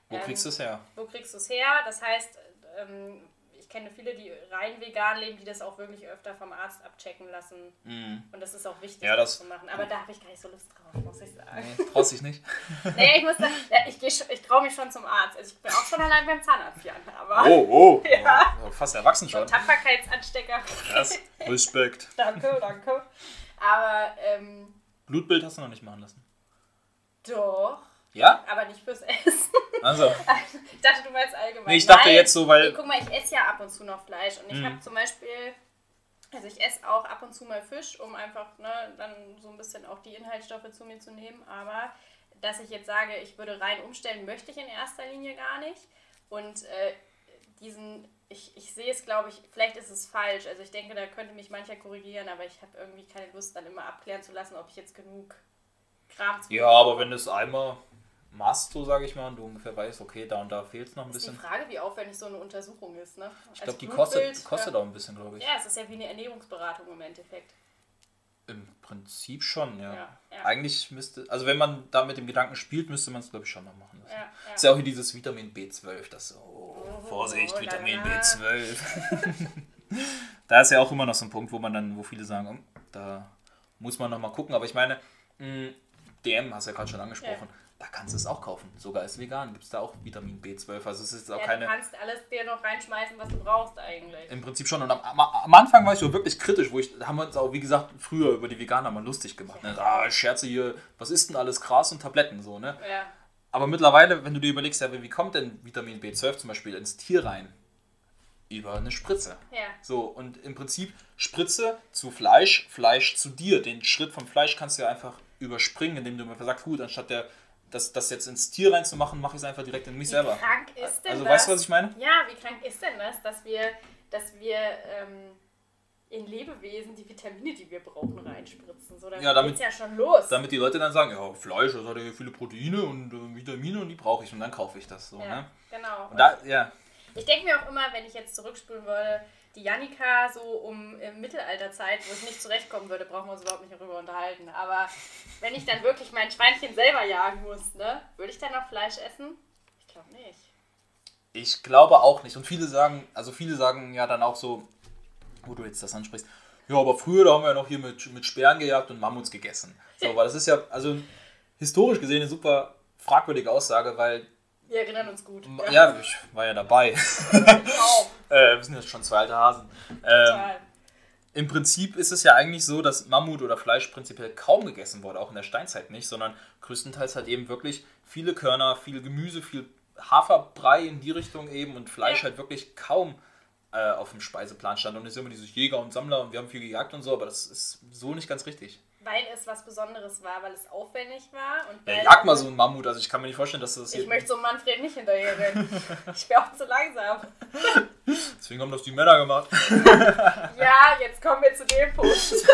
Speaker 2: Wo
Speaker 1: ähm,
Speaker 2: kriegst du es her?
Speaker 1: wo kriegst du es her? Das heißt, ähm, kenne viele, die rein vegan leben, die das auch wirklich öfter vom Arzt abchecken lassen. Und das ist auch wichtig.
Speaker 2: Ja, das-
Speaker 1: zu machen. Aber da habe ich gar nicht so Lust drauf, muss ich sagen.
Speaker 2: Nee, traust dich nicht?
Speaker 1: Nee, ich muss sagen, ja, ich, ich traue mich schon zum Arzt. Also ich bin auch schon allein beim Zahnarzt, Jan. Aber
Speaker 2: Oh, oh.
Speaker 1: Ja.
Speaker 2: Ja, Fast erwachsen
Speaker 1: so
Speaker 2: schon.
Speaker 1: Tapferkeitsanstecker.
Speaker 2: Krass. Respekt.
Speaker 1: danke, danke. Aber ähm,
Speaker 2: Blutbild hast du noch nicht machen lassen.
Speaker 1: doch,
Speaker 2: Ja?
Speaker 1: aber nicht fürs Essen.
Speaker 2: Also,
Speaker 1: Ich dachte, du meinst allgemein.
Speaker 2: Nee, ich dachte
Speaker 1: Nein.
Speaker 2: jetzt so, weil-
Speaker 1: Nee, guck mal, ich esse ja ab und zu noch Fleisch. Und ich
Speaker 2: Mhm.
Speaker 1: habe zum Beispiel, also ich esse auch ab und zu mal Fisch, um einfach ne, dann so ein bisschen auch die Inhaltsstoffe zu mir zu nehmen. Aber dass ich jetzt sage, ich würde rein umstellen, möchte ich in erster Linie gar nicht. Und äh, diesen, ich, ich sehe es, glaube ich, vielleicht ist es falsch. Also ich denke, da könnte mich mancher korrigieren, aber ich habe irgendwie keine Lust, dann immer abklären zu lassen, ob ich jetzt genug Kram zu
Speaker 2: ja, aber wenn es einmal machst, so sage ich mal, und du ungefähr weißt, okay, da und da fehlt es noch ein
Speaker 1: ist die
Speaker 2: bisschen.
Speaker 1: Frage, wie aufwendig so eine Untersuchung ist. Ne?
Speaker 2: Ich glaube, die kostet, kostet auch ein bisschen, glaube ich.
Speaker 1: Ja, es ist ja wie eine Ernährungsberatung im Endeffekt.
Speaker 2: Im Prinzip schon, ja.
Speaker 1: Ja, ja.
Speaker 2: Eigentlich müsste, also wenn man da mit dem Gedanken spielt, müsste man es, glaube ich, schon mal machen lassen.
Speaker 1: Ja.
Speaker 2: Ist ja auch hier dieses Vitamin B12, das so, oh,
Speaker 1: Oh,
Speaker 2: Vorsicht,
Speaker 1: la,
Speaker 2: Vitamin
Speaker 1: la.
Speaker 2: B12. da ist ja auch immer noch so ein Punkt, wo man dann, wo viele sagen, hm, da muss man noch mal gucken. Aber ich meine, mh, DM hast du ja gerade schon angesprochen, da kannst du es auch kaufen. Sogar als vegan gibt es da auch Vitamin B12. Also es ist auch
Speaker 1: Ja,
Speaker 2: keine.
Speaker 1: du kannst alles dir noch reinschmeißen, was du brauchst eigentlich.
Speaker 2: Im Prinzip schon. Und am, am, Anfang war ich so wirklich kritisch, wo ich, haben wir uns auch, wie gesagt, früher über die Veganer mal lustig gemacht. Ne? Ah, Scherze hier, was ist denn alles Gras und Tabletten so, ne?
Speaker 1: Ja.
Speaker 2: Aber mittlerweile, wenn du dir überlegst, ja, wie kommt denn Vitamin B12 zum Beispiel ins Tier rein? Über eine Spritze.
Speaker 1: Ja.
Speaker 2: So, und im Prinzip Spritze zu Fleisch, Fleisch zu dir. Den Schritt vom Fleisch kannst du ja einfach überspringen, indem du mir sagst, gut, anstatt der, das, das jetzt ins Tier reinzumachen, mache ich es einfach direkt in mich
Speaker 1: Wie
Speaker 2: selber.
Speaker 1: krank ist denn
Speaker 2: Also
Speaker 1: das?
Speaker 2: weißt du, was ich meine?
Speaker 1: Ja, wie krank ist denn das, dass wir, dass wir ähm, in Lebewesen die Vitamine, die wir brauchen, reinspritzen? So, dann
Speaker 2: Ja, damit-
Speaker 1: geht's ja schon los.
Speaker 2: Damit die Leute dann sagen, ja, Fleisch, das hat ja viele Proteine und äh, Vitamine und die brauche ich und dann kaufe ich das so,
Speaker 1: ja,
Speaker 2: ne?
Speaker 1: genau.
Speaker 2: Und da, ja,
Speaker 1: Ich denke mir auch immer, wenn ich jetzt zurückspulen würde, die Jannika so um Mittelalterzeit, wo ich nicht zurechtkommen würde, brauchen wir uns überhaupt nicht darüber unterhalten. Aber wenn ich dann wirklich mein Schweinchen selber jagen muss, ne, würde ich dann noch Fleisch essen? Ich glaube nicht.
Speaker 2: Ich glaube auch nicht. Und viele sagen, also viele sagen ja dann auch so, wo du jetzt das ansprichst, ja, aber früher, da haben wir ja noch hier mit, mit Sperren gejagt und Mammuts gegessen. So, weil das ist ja, also historisch gesehen eine super fragwürdige Aussage, weil,
Speaker 1: Wir erinnern uns gut.
Speaker 2: ja, ich war ja dabei.
Speaker 1: Wow,
Speaker 2: äh, wir sind jetzt schon zwei alte Hasen. Ähm,
Speaker 1: total.
Speaker 2: Im Prinzip ist es ja eigentlich so, dass Mammut oder Fleisch prinzipiell kaum gegessen wurde, auch in der Steinzeit nicht, sondern größtenteils halt eben wirklich viele Körner, viel Gemüse, viel Haferbrei in die Richtung eben und Fleisch
Speaker 1: Ja.
Speaker 2: halt wirklich kaum äh, auf dem Speiseplan stand. Und es ist immer dieses Jäger und Sammler und wir haben viel gejagt und so, aber das ist so nicht ganz richtig.
Speaker 1: Weil es was Besonderes war, weil es aufwendig war. Und
Speaker 2: Ja, jag mal so einen Mammut, also ich kann mir nicht vorstellen, dass das
Speaker 1: Ich möchte so einem Manfred nicht hinterher rennen. Ich wäre auch zu langsam.
Speaker 2: Deswegen haben das die Männer gemacht.
Speaker 1: Ja, jetzt kommen wir zu dem Punkt.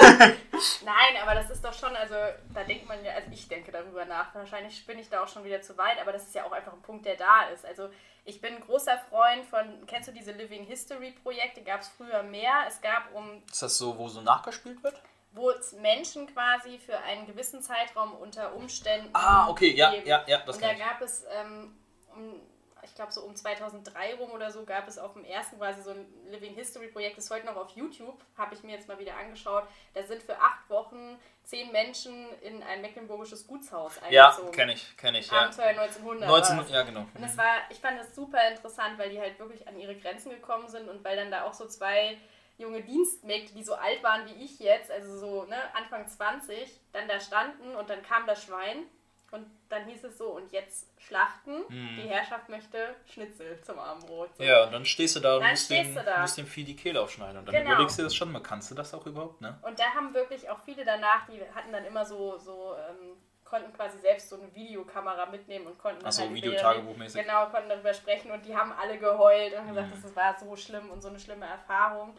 Speaker 1: Nein, aber das ist doch schon, also da denkt man ja, also ich denke darüber nach. Wahrscheinlich bin ich da auch schon wieder zu weit, aber das ist ja auch einfach ein Punkt, der da ist. Also ich bin ein großer Freund von, kennst du diese Living History Projekte? Gab es früher mehr. Es gab um
Speaker 2: Ist das so, wo so nachgespielt wird?
Speaker 1: Wo es Menschen quasi für einen gewissen Zeitraum unter Umständen.
Speaker 2: Ah, okay, ja,
Speaker 1: leben.
Speaker 2: ja, ja, das
Speaker 1: Und da
Speaker 2: ich.
Speaker 1: gab es, ähm, um, ich glaube so um 2003 rum oder so, gab es auf dem ersten quasi so ein Living History Projekt, das ist heute noch auf YouTube, habe ich mir jetzt mal wieder angeschaut. Da sind für acht Wochen zehn Menschen in ein mecklenburgisches Gutshaus
Speaker 2: Ja,
Speaker 1: eingezogen.
Speaker 2: kenne ich, kenne ich, ja.
Speaker 1: Abenteuer 1900.
Speaker 2: 19,
Speaker 1: war's.
Speaker 2: ja, genau.
Speaker 1: Und das war, ich fand das super interessant, weil die halt wirklich an ihre Grenzen gekommen sind und weil dann da auch so zwei junge Dienstmägde, die so alt waren wie ich jetzt, also so ne, Anfang 20, dann da standen und dann kam das Schwein und dann hieß es so, und jetzt schlachten, die Herrschaft möchte Schnitzel zum Abendbrot. So.
Speaker 2: Mhm. Ja, und dann stehst du da und
Speaker 1: Dann
Speaker 2: musst dem,
Speaker 1: du da.
Speaker 2: musst dem Vieh die Kehle aufschneiden. Und dann
Speaker 1: Genau.
Speaker 2: überlegst du das schon mal, kannst du das auch überhaupt, ne?
Speaker 1: Und da haben wirklich auch viele danach, die hatten dann immer so, so ähm, konnten quasi selbst so eine Videokamera mitnehmen und konnten dann
Speaker 2: Ach so,
Speaker 1: halt
Speaker 2: Videotagebuchmäßig.
Speaker 1: Genau, konnten darüber sprechen und die haben alle geheult und
Speaker 2: Mhm.
Speaker 1: gesagt, das war so schlimm und so eine schlimme Erfahrung.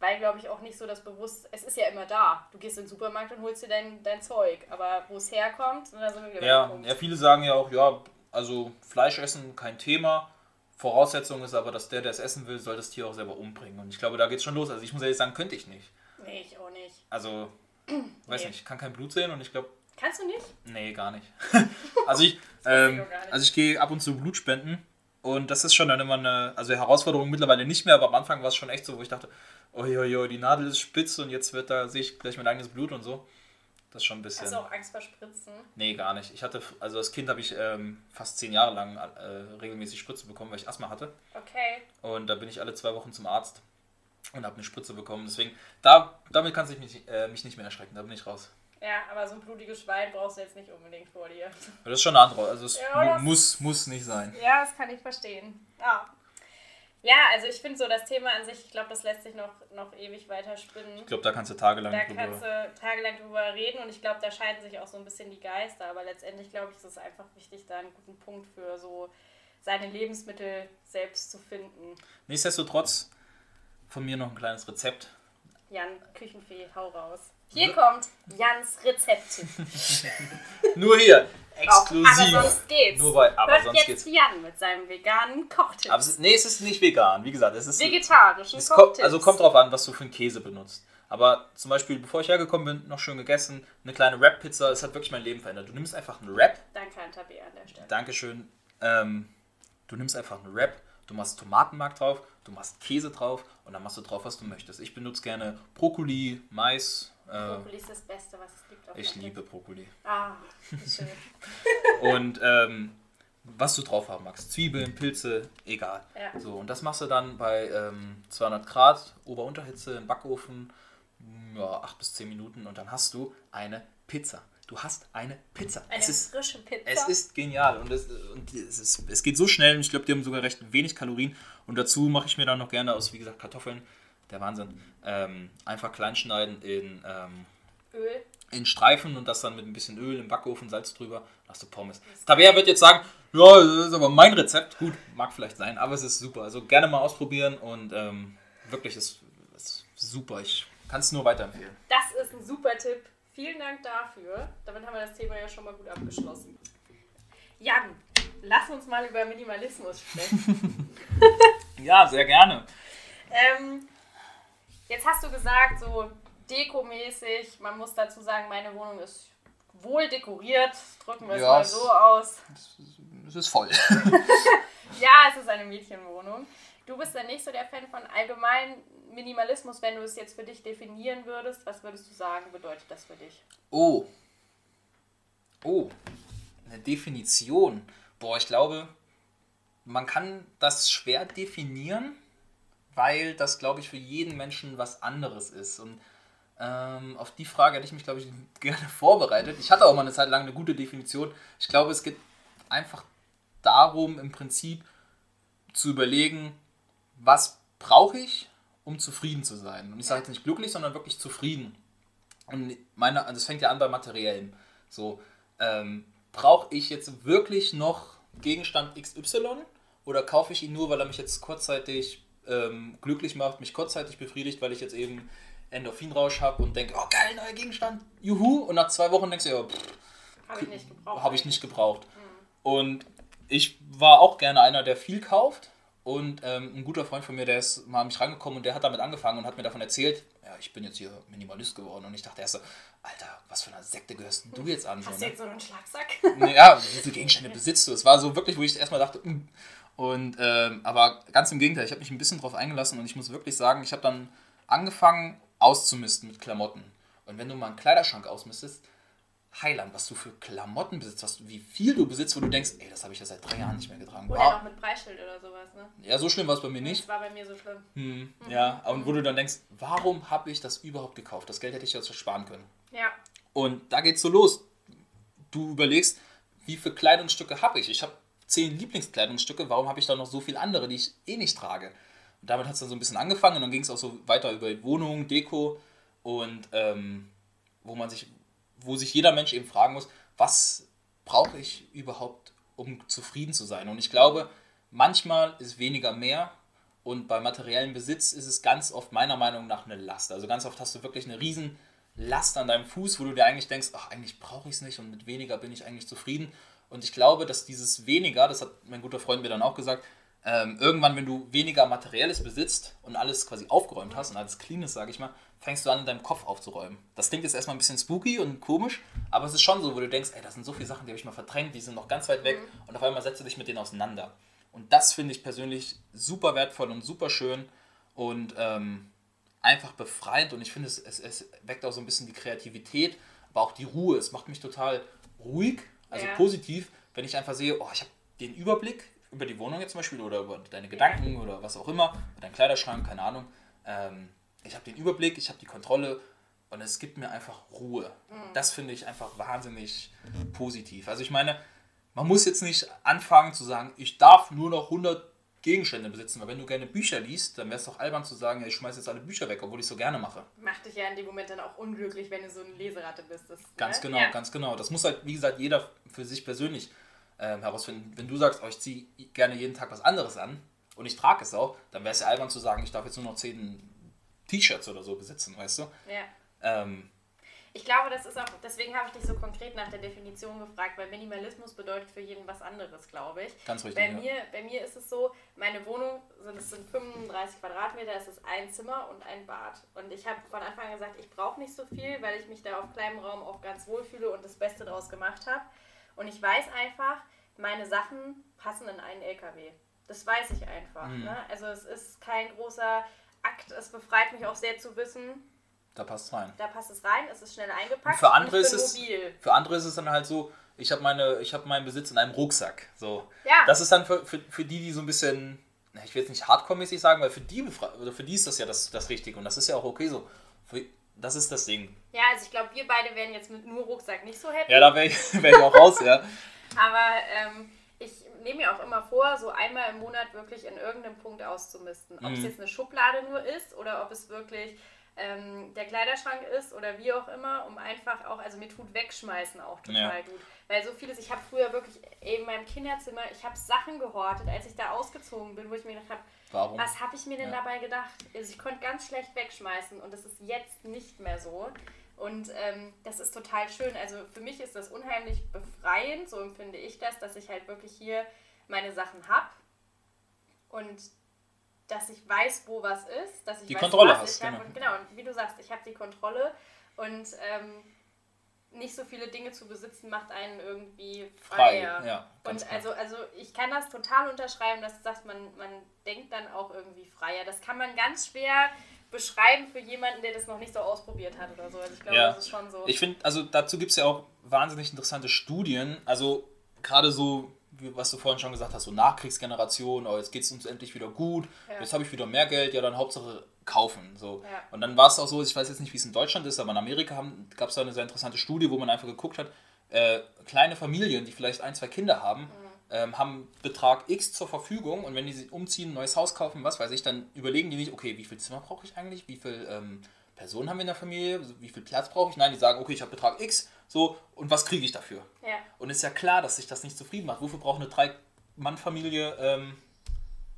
Speaker 1: Weil, glaube ich, auch nicht so das Bewusst, es ist ja immer da. Du gehst in den Supermarkt und holst dir dein, dein Zeug. Aber wo es herkommt, da sind wir wieder
Speaker 2: Ja, ja, viele sagen ja auch, ja, also Fleisch essen kein Thema. Voraussetzung ist aber, dass der, der es essen will, soll das Tier auch selber umbringen. Und ich glaube, da geht's schon los. Also ich muss ehrlich sagen, könnte ich nicht.
Speaker 1: Nee, ich auch nicht.
Speaker 2: Also, weiß
Speaker 1: Nee.
Speaker 2: nicht, ich kann kein Blut sehen und ich glaube,
Speaker 1: Kannst du nicht?
Speaker 2: nee, gar nicht. also ich, ähm,
Speaker 1: auch gar nicht.
Speaker 2: also ich gehe ab und zu Blut spenden Und das ist schon dann immer eine, also Herausforderung mittlerweile nicht mehr, aber am Anfang war es schon echt so, wo ich dachte, oh jo, die Nadel ist spitz und jetzt wird da, sehe ich gleich mein eigenes Blut und so. Das ist schon ein bisschen.
Speaker 1: Hast du auch Angst vor Spritzen?
Speaker 2: Nee, gar nicht. Ich hatte, also als Kind habe ich ähm, fast zehn Jahre lang äh, regelmäßig Spritze bekommen, weil ich Asthma hatte.
Speaker 1: Okay.
Speaker 2: Und da bin ich alle zwei Wochen zum Arzt und habe eine Spritze bekommen. Deswegen, da, damit kannst du mich, äh, mich nicht mehr erschrecken, da bin ich raus.
Speaker 1: Ja, aber so ein blutiges Schwein brauchst du jetzt nicht unbedingt vor dir.
Speaker 2: Das ist schon eine andere, also es
Speaker 1: Ja,
Speaker 2: mu muss, muss nicht sein.
Speaker 1: Ja, das kann ich verstehen. Ja. Ja, also ich finde so das Thema an sich, ich glaube, das lässt sich noch, noch ewig weiter spinnen.
Speaker 2: Ich glaube, da kannst du tagelang
Speaker 1: Da
Speaker 2: drüber.
Speaker 1: kannst du tagelang drüber reden und ich glaube, da scheiden sich auch so ein bisschen die Geister. Aber letztendlich glaube ich, ist es einfach wichtig, da einen guten Punkt für so seine Lebensmittel selbst zu finden.
Speaker 2: Nichtsdestotrotz von mir noch ein kleines Rezept.
Speaker 1: Jan, Küchenfee, hau raus. Hier kommt Jans Rezept.
Speaker 2: Nur hier,
Speaker 1: Aber
Speaker 2: exklusiv.
Speaker 1: sonst geht's.
Speaker 2: Nur bei, aber
Speaker 1: Hört
Speaker 2: sonst
Speaker 1: jetzt
Speaker 2: geht's.
Speaker 1: Jan mit seinem veganen Kochtipp.
Speaker 2: Aber es ist, nee, es ist nicht vegan. Wie gesagt, es ist.
Speaker 1: Vegetarischen
Speaker 2: Es kommt, also kommt drauf an, was du für einen Käse benutzt. Aber zum Beispiel, bevor ich hergekommen bin, noch schön gegessen, eine kleine Wrap-Pizza, es hat wirklich mein Leben verändert. Du nimmst einfach einen Wrap,
Speaker 1: Danke an Tabea an der Stelle.
Speaker 2: Dankeschön, ähm, du nimmst einfach einen Wrap, du machst Tomatenmark drauf, du machst Käse drauf und dann machst du drauf, was du möchtest. Ich benutze gerne Brokkoli, Mais,
Speaker 1: Brokkoli ist das Beste, was es gibt. auf
Speaker 2: ich liebe. Brokkoli.
Speaker 1: Ah, schön.
Speaker 2: Und ähm, was du drauf haben magst. Zwiebeln, Pilze, egal.
Speaker 1: Ja.
Speaker 2: So, und das machst du dann bei ähm, 200 Grad, Ober-Unterhitze im Backofen, mm, ja, 8 bis 10 Minuten und dann hast du eine Pizza. Du hast eine Pizza.
Speaker 1: Eine
Speaker 2: es ist,
Speaker 1: frische Pizza.
Speaker 2: es ist genial und, es, und es, ist, es geht so schnell und ich glaube, die haben sogar recht wenig Kalorien. Und dazu mache ich mir dann noch gerne aus, wie gesagt, Kartoffeln, der Wahnsinn, ähm, einfach klein schneiden in, ähm,
Speaker 1: Öl.
Speaker 2: in Streifen und das dann mit ein bisschen Öl im Backofen, Salz drüber, hast du Pommes. Tabea wird jetzt sagen, ja, das ist aber mein Rezept. Gut, mag vielleicht sein, aber es ist super. Also gerne mal ausprobieren und ähm, wirklich ist, ist super. Ich kann es nur weiterempfehlen.
Speaker 1: Das ist ein super Tipp. Vielen Dank dafür. Damit haben wir das Thema ja schon mal gut abgeschlossen. Jan, lass uns mal über Minimalismus sprechen.
Speaker 2: Ja, sehr gerne.
Speaker 1: ähm, jetzt hast du gesagt, so dekomäßig, man muss dazu sagen, meine Wohnung ist wohl dekoriert. Drücken wir es
Speaker 2: Ja,
Speaker 1: mal so aus.
Speaker 2: Es ist voll.
Speaker 1: Ja, es ist eine Mädchenwohnung. Du bist dann nicht so der Fan von allgemein Minimalismus, wenn du es jetzt für dich definieren würdest. Was würdest du sagen, bedeutet das für dich?
Speaker 2: Oh. Oh. Eine Definition. Boah, ich glaube, man kann das schwer definieren, weil das, glaube ich, für jeden Menschen was anderes ist. Und ähm, auf die Frage hätte ich mich, glaube ich, gerne vorbereitet. Ich hatte auch mal eine Zeit lang eine gute Definition. Ich glaube, es geht einfach darum, im Prinzip zu überlegen, was brauche ich, um zufrieden zu sein. Und ich sage jetzt nicht glücklich, sondern wirklich zufrieden. Und meine, das fängt ja an bei Materiellen. So, ähm, brauche ich jetzt wirklich noch Gegenstand XY oder kaufe ich ihn nur, weil er mich jetzt kurzzeitig ähm, glücklich macht, mich kurzzeitig befriedigt, weil ich jetzt eben Endorphinrausch habe und denke, oh geil, neuer Gegenstand, juhu. Und nach zwei Wochen denkst du, ja,
Speaker 1: Habe ich nicht gebraucht.
Speaker 2: habe ich nicht gebraucht. Und ich war auch gerne einer, der viel kauft. Und ähm, ein guter Freund von mir, der ist mal an mich rangekommen und der hat damit angefangen und hat mir davon erzählt, ja, ich bin jetzt hier Minimalist geworden. Und ich dachte erst so, Alter, was für eine Sekte gehörst denn du jetzt an? So,
Speaker 1: Hast du
Speaker 2: ne?
Speaker 1: jetzt so einen Schlagsack?
Speaker 2: ja, wie viele Gegenstände besitzt du? Es war so wirklich, wo ich erstmal dachte, mm. Und ähm, aber ganz im Gegenteil, ich habe mich ein bisschen drauf eingelassen und ich muss wirklich sagen, ich habe dann angefangen auszumisten mit Klamotten. Und wenn du mal einen Kleiderschrank ausmistest, Heiland, was du für Klamotten besitzt, was, wie viel du besitzt, wo du denkst, ey, das habe ich ja seit drei Jahren nicht mehr getragen.
Speaker 1: Oder
Speaker 2: Wow.
Speaker 1: noch mit Preisschild oder sowas, ne?
Speaker 2: Ja, so schlimm war es bei mir nicht.
Speaker 1: Das war bei mir so schlimm.
Speaker 2: Hm, Ja, und wo du dann denkst, warum habe ich das überhaupt gekauft? Das Geld hätte ich jetzt sparen können.
Speaker 1: Ja.
Speaker 2: Und da geht's so los. Du überlegst, wie viele Kleidungsstücke habe ich? Ich habe zehn Lieblingskleidungsstücke, warum habe ich da noch so viele andere, die ich eh nicht trage? Und damit hat es dann so ein bisschen angefangen und dann ging es auch so weiter über Wohnung, Deko und ähm, wo man sich, wo sich jeder Mensch eben fragen muss, was brauche ich überhaupt, um zufrieden zu sein? Und ich glaube, manchmal ist weniger mehr und bei materiellem Besitz ist es ganz oft meiner Meinung nach eine Last. Also ganz oft hast du wirklich eine riesen Last an deinem Fuß, wo du dir eigentlich denkst, ach, eigentlich brauche ich es nicht und mit weniger bin ich eigentlich zufrieden. Und ich glaube, dass dieses weniger, das hat mein guter Freund mir dann auch gesagt, ähm, irgendwann, wenn du weniger Materielles besitzt und alles quasi aufgeräumt hast und alles clean ist, sage ich mal, fängst du an, in deinem Kopf aufzuräumen. Das klingt jetzt erstmal ein bisschen spooky und komisch, aber es ist schon so, wo du denkst, ey, das sind so viele Sachen, die habe ich mal verdrängt, die sind noch ganz weit weg und auf einmal setzt du dich mit denen auseinander. Und das finde ich persönlich super wertvoll und super schön und ähm, einfach befreiend. Und ich finde, es, es, es weckt auch so ein bisschen die Kreativität, aber auch die Ruhe. Es macht mich total ruhig, also
Speaker 1: Ja.
Speaker 2: positiv, wenn ich einfach sehe, oh, ich habe den Überblick über die Wohnung jetzt zum Beispiel oder über deine Gedanken oder was auch immer, oder deinen Kleiderschrank, keine Ahnung. Ähm, ich habe den Überblick, ich habe die Kontrolle und es gibt mir einfach Ruhe. Das finde ich einfach wahnsinnig positiv. Also ich meine, man muss jetzt nicht anfangen zu sagen, ich darf nur noch 100 Gegenstände besitzen, weil wenn du gerne Bücher liest, dann wäre es doch albern zu sagen, ja, ich schmeiße jetzt alle Bücher weg, obwohl ich so gerne mache.
Speaker 1: Macht dich ja in dem Moment dann auch unglücklich, wenn du so eine Leseratte bist. Das,
Speaker 2: Ganz
Speaker 1: ne?
Speaker 2: genau,
Speaker 1: ja.
Speaker 2: ganz genau. Das muss halt, wie gesagt, jeder für sich persönlich ähm, herausfinden. Wenn du sagst, oh, ich ziehe gerne jeden Tag was anderes an und ich trage es auch, dann wäre es ja albern zu sagen, ich darf jetzt nur noch 10 T-Shirts oder so besitzen, weißt du?
Speaker 1: Ja.
Speaker 2: Ähm,
Speaker 1: Ich glaube, das ist auch, deswegen habe ich dich so konkret nach der Definition gefragt, weil Minimalismus bedeutet für jeden was anderes, glaube ich.
Speaker 2: Ganz richtig,
Speaker 1: Bei,
Speaker 2: ja.
Speaker 1: mir, bei mir ist es so, meine Wohnung sind, es sind 35 Quadratmeter, es ist ein Zimmer und ein Bad. Und ich habe von Anfang an gesagt, ich brauche nicht so viel, weil ich mich da auf kleinem Raum auch ganz wohl fühle und das Beste draus gemacht habe. Und ich weiß einfach, meine Sachen passen in einen LKW. Das weiß ich einfach.
Speaker 2: Mhm.
Speaker 1: Ne? Also es ist kein großer Akt. Es befreit mich auch sehr zu wissen,
Speaker 2: da passt rein.
Speaker 1: da passt es rein, es ist schnell eingepackt.
Speaker 2: Und für andere
Speaker 1: und
Speaker 2: ist es
Speaker 1: mobil.
Speaker 2: für andere ist es dann halt so, ich habe meine ich habe meinen Besitz in einem Rucksack, so.
Speaker 1: Ja.
Speaker 2: Das ist dann für, für, für die, die so ein bisschen ich will jetzt nicht hardcore-mäßig sagen, weil für die für die ist das ja das, das Richtige und das ist ja auch okay so. Für, das ist das Ding.
Speaker 1: Ja, also ich glaube, wir beide wären jetzt mit nur Rucksack nicht so happy.
Speaker 2: Ja, da wäre ich, wär ich auch raus, ja.
Speaker 1: Aber ähm, ich nehme mir auch immer vor, so einmal im Monat wirklich in irgendeinem Punkt auszumisten. Ob es
Speaker 2: Mhm.
Speaker 1: jetzt eine Schublade nur ist oder ob es wirklich ähm, der Kleiderschrank ist oder wie auch immer, um einfach auch, also mir tut Wegschmeißen auch total
Speaker 2: Ja.
Speaker 1: gut. Weil so vieles, ich habe früher wirklich in meinem Kinderzimmer, ich habe Sachen gehortet, als ich da ausgezogen bin, wo ich mir gedacht habe,
Speaker 2: Warum?
Speaker 1: was habe ich mir denn
Speaker 2: Ja.
Speaker 1: dabei gedacht? Also ich konnte ganz schlecht wegschmeißen und das ist jetzt nicht mehr so. Und ähm, das ist total schön. Also für mich ist das unheimlich befreiend, so empfinde ich das, dass ich halt wirklich hier meine Sachen habe und dass ich weiß, wo was ist, dass ich
Speaker 2: Die
Speaker 1: weiß,
Speaker 2: Kontrolle
Speaker 1: was
Speaker 2: hast,
Speaker 1: ich habe.
Speaker 2: genau.
Speaker 1: Und genau, und wie du sagst, ich habe die Kontrolle und ähm, nicht so viele Dinge zu besitzen macht einen irgendwie
Speaker 2: Frei,
Speaker 1: freier.
Speaker 2: ja, ganz
Speaker 1: Und
Speaker 2: klar.
Speaker 1: also, also ich kann das total unterschreiben, dass du sagst, man, man denkt dann auch irgendwie freier. Das kann man ganz schwer beschreiben für jemanden, der das noch nicht so ausprobiert hat oder so. Also ich glaube,
Speaker 2: Ja.
Speaker 1: das ist schon so.
Speaker 2: Ich finde, also dazu gibt es ja auch wahnsinnig interessante Studien. Also gerade so, was du vorhin schon gesagt hast, so Nachkriegsgeneration, oh, jetzt geht es uns endlich wieder gut,
Speaker 1: Ja.
Speaker 2: jetzt habe ich wieder mehr Geld, ja dann Hauptsache kaufen. So.
Speaker 1: Ja.
Speaker 2: Und dann war es auch so, ich weiß jetzt nicht, wie es in Deutschland ist, aber in Amerika gab es da eine sehr interessante Studie, wo man einfach geguckt hat, äh, kleine Familien, die vielleicht ein, zwei Kinder haben,
Speaker 1: Mhm.
Speaker 2: ähm, haben Betrag X zur Verfügung und wenn die sich umziehen, ein neues Haus kaufen, was weiß ich, dann überlegen die nicht, okay, wie viel Zimmer brauche ich eigentlich, wie viel ähm, Personen haben wir in der Familie, wie viel Platz brauche ich? Nein, die sagen, okay, ich habe Betrag X, so, und was kriege ich dafür?
Speaker 1: ja.
Speaker 2: Und ist ja klar, dass sich das nicht zufrieden macht. Wofür braucht eine Drei-Mann-Familie ähm,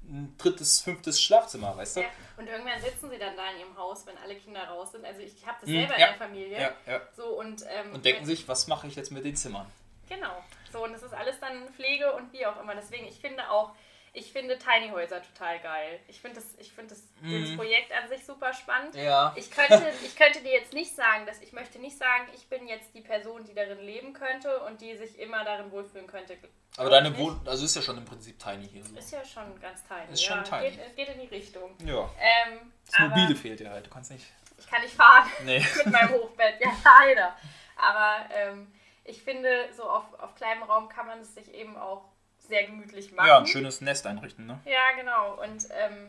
Speaker 2: ein drittes, fünftes Schlafzimmer, weißt du?
Speaker 1: ja. Und irgendwann sitzen sie dann da in ihrem Haus, wenn alle Kinder raus sind. Also ich habe das
Speaker 2: Hm,
Speaker 1: selber
Speaker 2: ja.
Speaker 1: in der Familie.
Speaker 2: Ja, ja.
Speaker 1: So und, ähm,
Speaker 2: Und denken sich, was mache ich jetzt mit den Zimmern?
Speaker 1: Genau. So, und das ist alles dann Pflege und wie auch immer. Deswegen, ich finde auch, ich finde Tiny Häuser total geil. Ich finde das, ich finde das, das Projekt an sich super spannend.
Speaker 2: Mhm. Ja.
Speaker 1: Ich könnte, ich könnte dir jetzt nicht sagen, dass ich möchte nicht sagen, ich bin jetzt die Person, die darin leben könnte und die sich immer darin wohlfühlen könnte.
Speaker 2: Aber deine. Wohnung, also ist ja schon im Prinzip tiny hier. So.
Speaker 1: Ist ja schon ganz tiny.
Speaker 2: Ist schon
Speaker 1: ja,
Speaker 2: tiny.
Speaker 1: Geht, geht in die Richtung.
Speaker 2: Ja.
Speaker 1: Ähm,
Speaker 2: Das Mobile fehlt dir halt, du kannst nicht.
Speaker 1: Ich kann nicht fahren
Speaker 2: Nee.
Speaker 1: mit meinem Hochbett. Ja, leider. Aber ähm, ich finde, so auf, auf kleinem Raum kann man es sich eben auch sehr gemütlich machen.
Speaker 2: Ja, ein schönes Nest einrichten, ne?
Speaker 1: Ja, genau. Und ähm,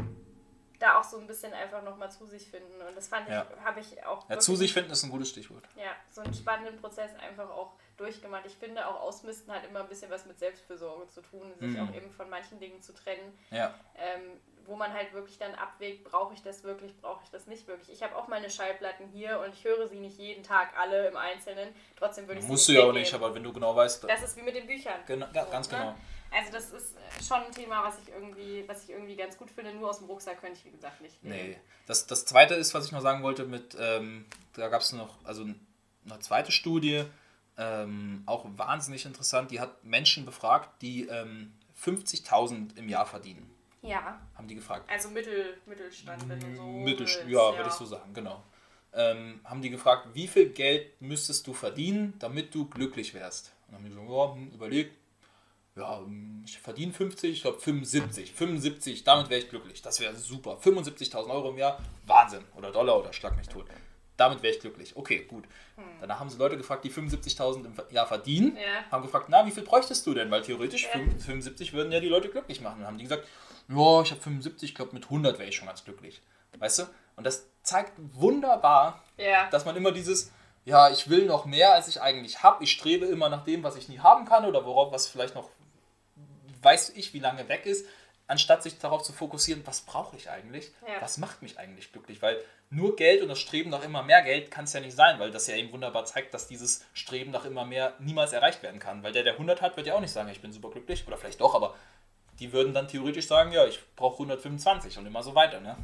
Speaker 1: da auch so ein bisschen einfach nochmal zu sich finden. Und das fand
Speaker 2: Ja.
Speaker 1: ich, habe ich auch.
Speaker 2: Ja, zu sich finden ist ein gutes Stichwort.
Speaker 1: Ja, so einen spannenden Prozess einfach auch durchgemacht. Ich finde, auch Ausmisten hat immer ein bisschen was mit Selbstfürsorge zu tun, sich
Speaker 2: Mhm.
Speaker 1: auch eben von manchen Dingen zu trennen.
Speaker 2: Ja.
Speaker 1: Ähm, wo man halt wirklich dann abwägt, brauche ich das wirklich, brauche ich das nicht wirklich. Ich habe auch meine Schallplatten hier und ich höre sie nicht jeden Tag alle im Einzelnen. Trotzdem würde ich sie
Speaker 2: Musst du ja auch nicht, aber wenn du genau weißt.
Speaker 1: Das ist wie mit den Büchern.
Speaker 2: Genau, ja, ganz
Speaker 1: ne? Also das ist äh, schon ein Thema, was ich irgendwie, was ich irgendwie ganz gut finde. Nur aus dem Rucksack könnte ich, wie gesagt, nicht nehmen.
Speaker 2: Nee. Das, das zweite ist, was ich noch sagen wollte, mit, ähm, da gab es noch, also eine zweite Studie, ähm, auch wahnsinnig interessant, die hat Menschen befragt, die ähm, 50.000 im Jahr verdienen.
Speaker 1: Ja,
Speaker 2: Haben die gefragt.
Speaker 1: also Mittel, Mittelstand, wenn du so
Speaker 2: Mittelst
Speaker 1: willst,
Speaker 2: ja, würde ich so sagen, genau. Ähm, haben die gefragt, wie viel Geld müsstest du verdienen, damit du glücklich wärst? Und dann haben die so, ja, hm, überlegt, ja, ich verdiene 50, ich glaube 75, 75, damit wäre ich glücklich. Das wäre super. 75.000 Euro im Jahr, Wahnsinn. Oder Dollar oder schlag mich tot. Damit wäre ich glücklich. Okay, gut. Hm. Danach haben sie Leute gefragt, die 75.000 im Jahr verdienen, ja. haben gefragt, na, wie viel bräuchtest du denn? Weil theoretisch ja. 75 würden ja die Leute glücklich machen. Dann haben die gesagt, ja, ich habe 75, ich glaube mit 100 wäre ich schon ganz glücklich. Weißt du? Und das zeigt wunderbar, ja. dass man immer dieses, ja, ich will noch mehr, als ich eigentlich habe. Ich strebe immer nach dem, was ich nie haben kann oder worauf was vielleicht noch weiß ich, wie lange weg ist, anstatt sich darauf zu fokussieren, was brauche ich eigentlich, ja. was macht mich eigentlich glücklich, weil nur Geld und das Streben nach immer mehr Geld kann es ja nicht sein, weil das ja eben wunderbar zeigt, dass dieses Streben nach immer mehr niemals erreicht werden kann, weil der, der 100 hat, wird ja auch nicht sagen, ich bin super glücklich oder vielleicht doch, aber die würden dann theoretisch sagen, ja, ich brauche 125 und immer so weiter, ne?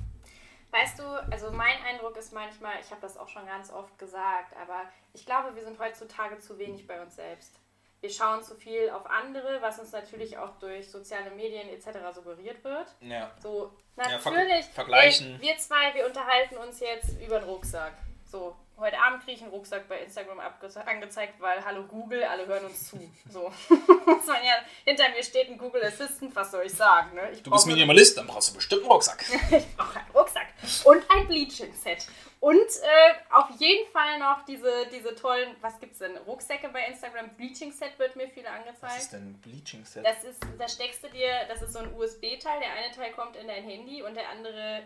Speaker 1: Weißt du, also mein Eindruck ist manchmal, ich habe das auch schon ganz oft gesagt, aber ich glaube, wir sind heutzutage zu wenig bei uns selbst wir schauen zu viel auf andere, was uns natürlich auch durch soziale Medien etc. suggeriert wird. Ja. So, natürlich. Ja, vergleichen. Ey, wir zwei, wir unterhalten uns jetzt über den Rucksack. So, heute Abend kriege ich einen Rucksack bei Instagram angezeigt, weil hallo Google, alle hören uns zu. So. ja, hinter mir steht ein Google Assistant, was soll ich sagen? Ne? Ich
Speaker 2: du bist Minimalist, dann brauchst du bestimmt einen Rucksack.
Speaker 1: ich brauche einen Rucksack und ein Bleaching-Set. Und äh, auf jeden Fall noch diese, diese tollen, was gibt es denn? Rucksäcke bei Instagram. Bleaching Set wird mir viele angezeigt. Was
Speaker 2: ist denn Bleaching Set?
Speaker 1: Das ist, da steckst du dir, das ist so ein USB-Teil. Der eine Teil kommt in dein Handy und der andere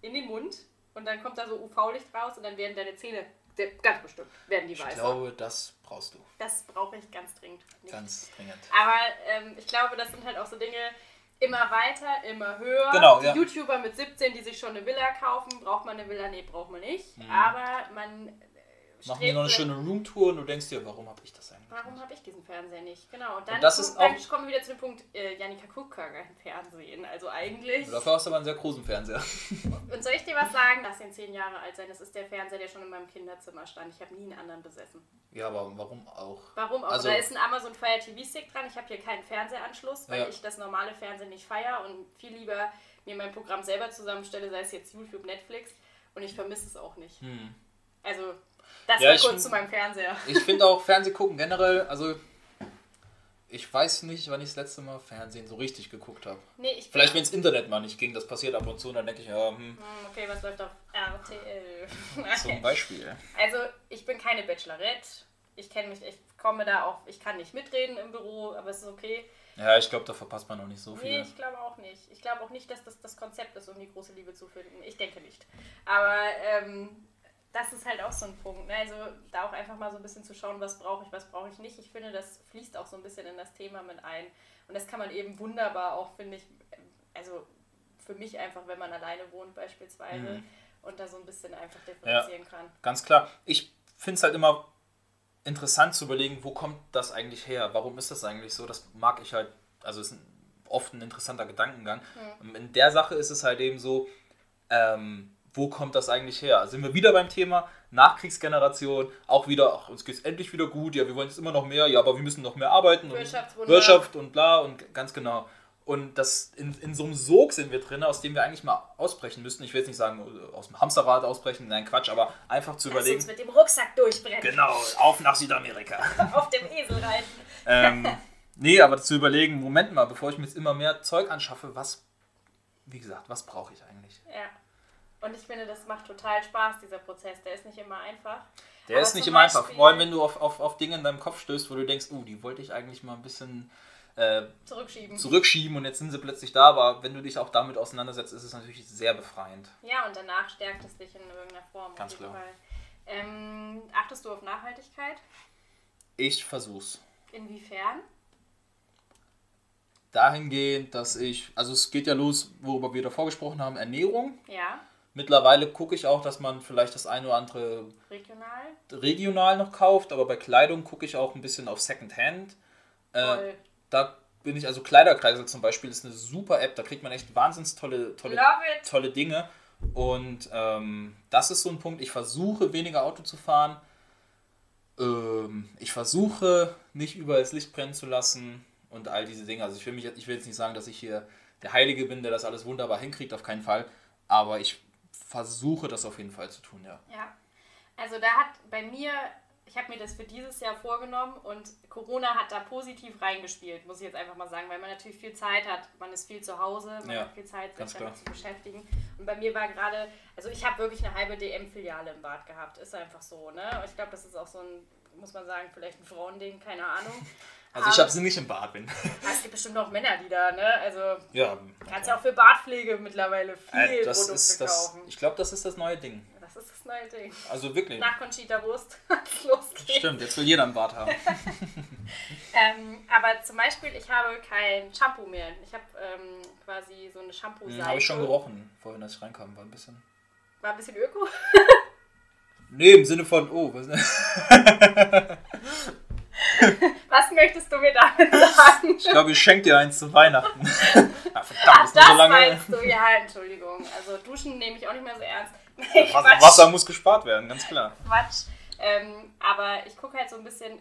Speaker 1: in den Mund. Und dann kommt da so UV-Licht raus und dann werden deine Zähne, ganz bestimmt, werden die weiß.
Speaker 2: Ich glaube, das brauchst du.
Speaker 1: Das brauche ich ganz dringend.
Speaker 2: Nicht. Ganz dringend.
Speaker 1: Aber ähm, ich glaube, das sind halt auch so Dinge, immer weiter, immer höher. Genau, die ja. YouTuber mit 17, die sich schon eine Villa kaufen, braucht man eine Villa? Nee, braucht man nicht. Mhm. Aber man
Speaker 2: Machen die noch eine schöne Roomtour und du denkst dir, warum habe ich das eigentlich?
Speaker 1: Warum habe ich diesen Fernseher nicht? Genau. Und dann, und das ist auch, kommen wir wieder zu dem Punkt, äh, Janika gar kein Fernsehen. Also eigentlich.
Speaker 2: Dafür hast du aber einen sehr großen Fernseher.
Speaker 1: Und soll ich dir was sagen? Lass ihn zehn Jahre alt sein. Das ist der Fernseher, der schon in meinem Kinderzimmer stand. Ich habe nie einen anderen besessen.
Speaker 2: Ja, aber warum auch?
Speaker 1: Warum auch? Also, da ist ein Amazon Fire TV Stick dran. Ich habe hier keinen Fernsehanschluss, weil ja. ich das normale Fernsehen nicht feiere und viel lieber mir mein Programm selber zusammenstelle, sei es jetzt YouTube, Netflix. Und ich vermisse es auch nicht. Hm. Also das ja, war kurz zu meinem Fernseher.
Speaker 2: Ich finde auch Fernseh gucken generell, also ich weiß nicht, wann ich das letzte Mal Fernsehen so richtig geguckt habe. Nee, Vielleicht, wenn es Internet mal nicht ging, das passiert ab und zu, und dann denke ich, ja, hm. hm.
Speaker 1: Okay, was läuft auf RTL?
Speaker 2: Zum Beispiel.
Speaker 1: Also, ich bin keine Bachelorette. Ich kenne mich, ich komme da auch, ich kann nicht mitreden im Büro, aber es ist okay.
Speaker 2: Ja, ich glaube, da verpasst man noch nicht so viel.
Speaker 1: Nee, ich glaube auch nicht. Ich glaube auch nicht, dass das das Konzept ist, um die große Liebe zu finden. Ich denke nicht. Aber ähm, das ist halt auch so ein Punkt. Ne? Also da auch einfach mal so ein bisschen zu schauen, was brauche ich, was brauche ich nicht. Ich finde, das fließt auch so ein bisschen in das Thema mit ein. Und das kann man eben wunderbar auch, finde ich, also für mich einfach, wenn man alleine wohnt beispielsweise mhm. und da so ein bisschen einfach differenzieren ja, kann.
Speaker 2: Ganz klar. Ich finde es halt immer interessant zu überlegen, wo kommt das eigentlich her? Warum ist das eigentlich so? Das mag ich halt, also ist ein, oft ein interessanter Gedankengang. Mhm. In der Sache ist es halt eben so, ähm, wo kommt das eigentlich her? Sind wir wieder beim Thema Nachkriegsgeneration, auch wieder, ach, uns geht es endlich wieder gut, ja, wir wollen jetzt immer noch mehr, ja, aber wir müssen noch mehr arbeiten und Wirtschaft und bla und ganz genau. Und das in, in so einem Sog sind wir drin, aus dem wir eigentlich mal ausbrechen müssten. Ich will jetzt nicht sagen, aus dem Hamsterrad ausbrechen, nein, Quatsch, aber einfach zu Lass überlegen. Uns
Speaker 1: mit dem Rucksack durchbrennen.
Speaker 2: Genau, auf nach Südamerika.
Speaker 1: auf dem Esel reiten.
Speaker 2: ähm, nee, aber zu überlegen, Moment mal, bevor ich mir jetzt immer mehr Zeug anschaffe, was, wie gesagt, was brauche ich eigentlich?
Speaker 1: Ja. Und ich finde, das macht total Spaß, dieser Prozess. Der ist nicht immer einfach.
Speaker 2: Der Aber ist nicht immer einfach. Vor allem, wenn du auf, auf, auf Dinge in deinem Kopf stößt, wo du denkst, oh, die wollte ich eigentlich mal ein bisschen äh,
Speaker 1: zurückschieben.
Speaker 2: zurückschieben und jetzt sind sie plötzlich da. Aber wenn du dich auch damit auseinandersetzt, ist es natürlich sehr befreiend.
Speaker 1: Ja, und danach stärkt es dich in irgendeiner Form.
Speaker 2: Ganz klar.
Speaker 1: Ähm, achtest du auf Nachhaltigkeit?
Speaker 2: Ich versuch's.
Speaker 1: Inwiefern?
Speaker 2: Dahingehend, dass ich, also es geht ja los, worüber wir davor gesprochen haben, Ernährung.
Speaker 1: Ja.
Speaker 2: Mittlerweile gucke ich auch, dass man vielleicht das eine oder andere
Speaker 1: regional,
Speaker 2: regional noch kauft, aber bei Kleidung gucke ich auch ein bisschen auf Secondhand. Äh, da bin ich, also Kleiderkreisel zum Beispiel ist eine super App, da kriegt man echt wahnsinnig tolle, tolle, tolle Dinge. Und ähm, das ist so ein Punkt. Ich versuche weniger Auto zu fahren. Ähm, ich versuche nicht überall das Licht brennen zu lassen und all diese Dinge. Also ich will, mich, ich will jetzt nicht sagen, dass ich hier der Heilige bin, der das alles wunderbar hinkriegt, auf keinen Fall. Aber ich versuche das auf jeden Fall zu tun, ja.
Speaker 1: Ja. Also da hat bei mir ich habe mir das für dieses Jahr vorgenommen und Corona hat da positiv reingespielt, muss ich jetzt einfach mal sagen, weil man natürlich viel Zeit hat. Man ist viel zu Hause, man
Speaker 2: Ja,
Speaker 1: hat viel Zeit, sich damit zu beschäftigen. Und bei mir war gerade, also ich habe wirklich eine halbe DM-Filiale im Bad gehabt. Ist einfach so, ne? Und ich glaube, das ist auch so ein, muss man sagen, vielleicht ein Frauending, keine Ahnung.
Speaker 2: Also ich habe sie nicht im Bad, bin.
Speaker 1: Aber es gibt bestimmt auch Männer, die da, ne? Also
Speaker 2: Ja.
Speaker 1: kannst ja auch für Badpflege mittlerweile viel
Speaker 2: Äh, das
Speaker 1: Produkte
Speaker 2: ist das.
Speaker 1: kaufen.
Speaker 2: Ich glaube, das ist das neue Ding.
Speaker 1: Das ist das neue Ding.
Speaker 2: Also wirklich.
Speaker 1: Nach Conchita Wurst losgeht.
Speaker 2: Stimmt, jetzt will jeder ein Bad haben.
Speaker 1: Ähm, aber zum Beispiel, ich habe kein Shampoo mehr. Ich habe ähm, quasi so eine Shampoo-Seife.
Speaker 2: Hm, habe ich schon gerochen, vorhin als ich reinkam. War ein bisschen.
Speaker 1: War ein bisschen öko.
Speaker 2: Nee, im Sinne von, oh, was
Speaker 1: Was möchtest du mir damit sagen?
Speaker 2: Ich glaube, ich schenke dir eins zu Weihnachten. ah, verdammt,
Speaker 1: Ach, das
Speaker 2: so lange.
Speaker 1: meinst du? Ja, Entschuldigung. Also Duschen nehme ich auch nicht mehr so ernst.
Speaker 2: Wasser,
Speaker 1: Quatsch.
Speaker 2: Wasser muss gespart werden, ganz klar.
Speaker 1: Quatsch. Ähm, aber ich gucke halt so ein bisschen,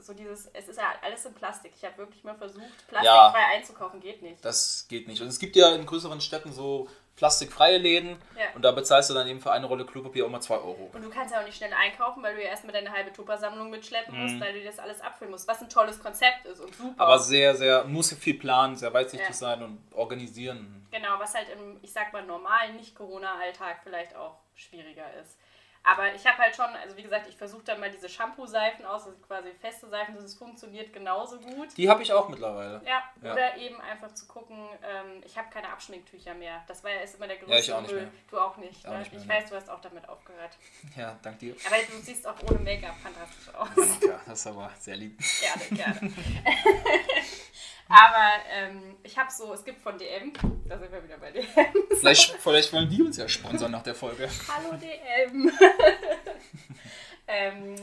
Speaker 1: so dieses, es ist ja alles in Plastik. Ich habe wirklich mal versucht, plastikfrei einzukaufen, geht nicht.
Speaker 2: Das geht nicht. Und es gibt ja in größeren Städten so plastikfreie Läden
Speaker 1: Ja.
Speaker 2: und da bezahlst du dann eben für eine Rolle Klopapier auch mal 2 Euro.
Speaker 1: Und du kannst ja auch nicht schnell einkaufen, weil du ja erstmal deine halbe Tuppersammlung mitschleppen musst,
Speaker 2: Mhm.
Speaker 1: weil du das alles abfüllen musst. Was ein tolles Konzept ist und super.
Speaker 2: Aber sehr, sehr, muss viel planen, sehr weitsichtig
Speaker 1: Ja.
Speaker 2: sein und organisieren.
Speaker 1: Genau, was halt im, ich sag mal, normalen Nicht-Corona-Alltag vielleicht auch schwieriger ist. Aber ich habe halt schon, also wie gesagt, ich versuche dann mal diese Shampoo-Seifen aus, also quasi feste Seifen, das funktioniert genauso gut.
Speaker 2: Die habe ich auch mittlerweile.
Speaker 1: Ja,
Speaker 2: Ja.
Speaker 1: oder eben einfach zu gucken, ähm, ich habe keine Abschminktücher mehr. Das war ja ist immer der größte
Speaker 2: Ja, ich auch nicht
Speaker 1: Müll.
Speaker 2: mehr.
Speaker 1: Du auch nicht.
Speaker 2: Auch
Speaker 1: ne?
Speaker 2: nicht mehr,
Speaker 1: ich
Speaker 2: ne.
Speaker 1: weiß, du hast auch damit aufgehört.
Speaker 2: Ja, dank dir.
Speaker 1: Aber du siehst auch ohne Make-up fantastisch aus.
Speaker 2: Danke, das ist aber sehr lieb.
Speaker 1: Gerne, gerne. Aber ähm, ich habe so, es gibt von DM, da sind wir wieder bei DM.
Speaker 2: Vielleicht, vielleicht wollen die uns ja sponsern nach der Folge.
Speaker 1: Hallo DM. ähm,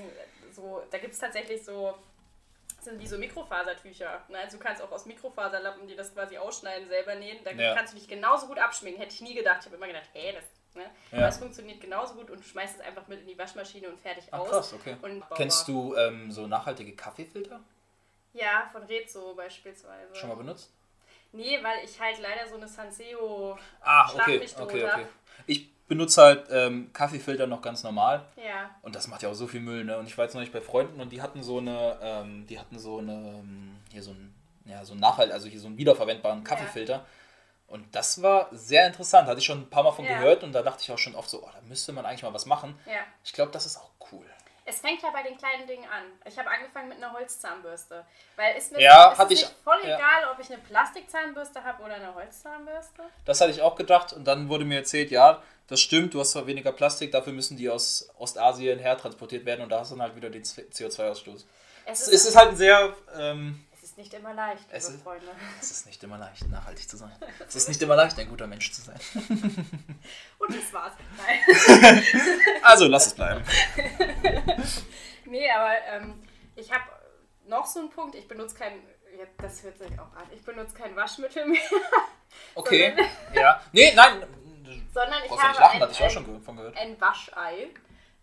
Speaker 1: so, da gibt es tatsächlich so, sind wie so Mikrofasertücher. Ne? Also du kannst auch aus Mikrofaserlappen, die das quasi ausschneiden, selber nähen. Da
Speaker 2: Ja.
Speaker 1: kannst du dich genauso gut abschminken. Hätte ich nie gedacht. Ich habe immer gedacht, hey, das. Ne?
Speaker 2: Ja.
Speaker 1: Aber es funktioniert genauso gut und du schmeißt es einfach mit in die Waschmaschine und fertig
Speaker 2: Ach
Speaker 1: aus.
Speaker 2: krass, okay.
Speaker 1: Und
Speaker 2: Kennst du ähm, so nachhaltige Kaffeefilter?
Speaker 1: Ja, von Rezo beispielsweise.
Speaker 2: Schon mal benutzt?
Speaker 1: Nee, weil ich halt leider so eine Sanseo. Schlag
Speaker 2: okay, okay, okay. Ich benutze halt ähm, Kaffeefilter noch ganz normal.
Speaker 1: Ja.
Speaker 2: Und das macht ja auch so viel Müll, ne? Und ich war jetzt noch nicht bei Freunden und die hatten so eine, ähm, die hatten so eine, ähm, hier so ein, ja, so ein Nachhalt, also hier so einen wiederverwendbaren Kaffeefilter. Und das war sehr interessant, hatte ich schon ein paar Mal von
Speaker 1: Ja.
Speaker 2: gehört und da dachte ich auch schon oft so, oh, da müsste man eigentlich mal was machen.
Speaker 1: Ja.
Speaker 2: Ich glaube, das ist auch cool.
Speaker 1: Es fängt ja bei den kleinen Dingen an. Ich habe angefangen mit einer Holzzahnbürste. Weil ist mir
Speaker 2: Ja,
Speaker 1: ist
Speaker 2: hatte
Speaker 1: es
Speaker 2: ich-
Speaker 1: nicht voll
Speaker 2: ja.
Speaker 1: egal, ob ich eine Plastikzahnbürste habe oder eine Holzzahnbürste.
Speaker 2: Das hatte ich auch gedacht und dann wurde mir erzählt, ja, das stimmt, du hast zwar weniger Plastik, dafür müssen die aus Ostasien hertransportiert werden und da hast du dann halt wieder den CO2-Ausstoß.
Speaker 1: Es
Speaker 2: Es
Speaker 1: ist,
Speaker 2: ist halt ein sehr, ähm,
Speaker 1: ist nicht immer leicht, liebe
Speaker 2: Es ist-
Speaker 1: Freunde.
Speaker 2: es ist nicht immer leicht, nachhaltig zu sein. Es ist nicht immer leicht, ein guter Mensch zu sein.
Speaker 1: Und das war's. Nein.
Speaker 2: Also lass es bleiben.
Speaker 1: nee, aber ähm, ich habe noch so einen Punkt. Ich benutze kein. Das hört sich auch an. Ich benutze kein Waschmittel mehr,
Speaker 2: Okay, ja. Nee, nein,
Speaker 1: sondern ich
Speaker 2: ja nicht
Speaker 1: habe
Speaker 2: lachen,
Speaker 1: ein,
Speaker 2: ich auch schon von gehört.
Speaker 1: ein Waschei.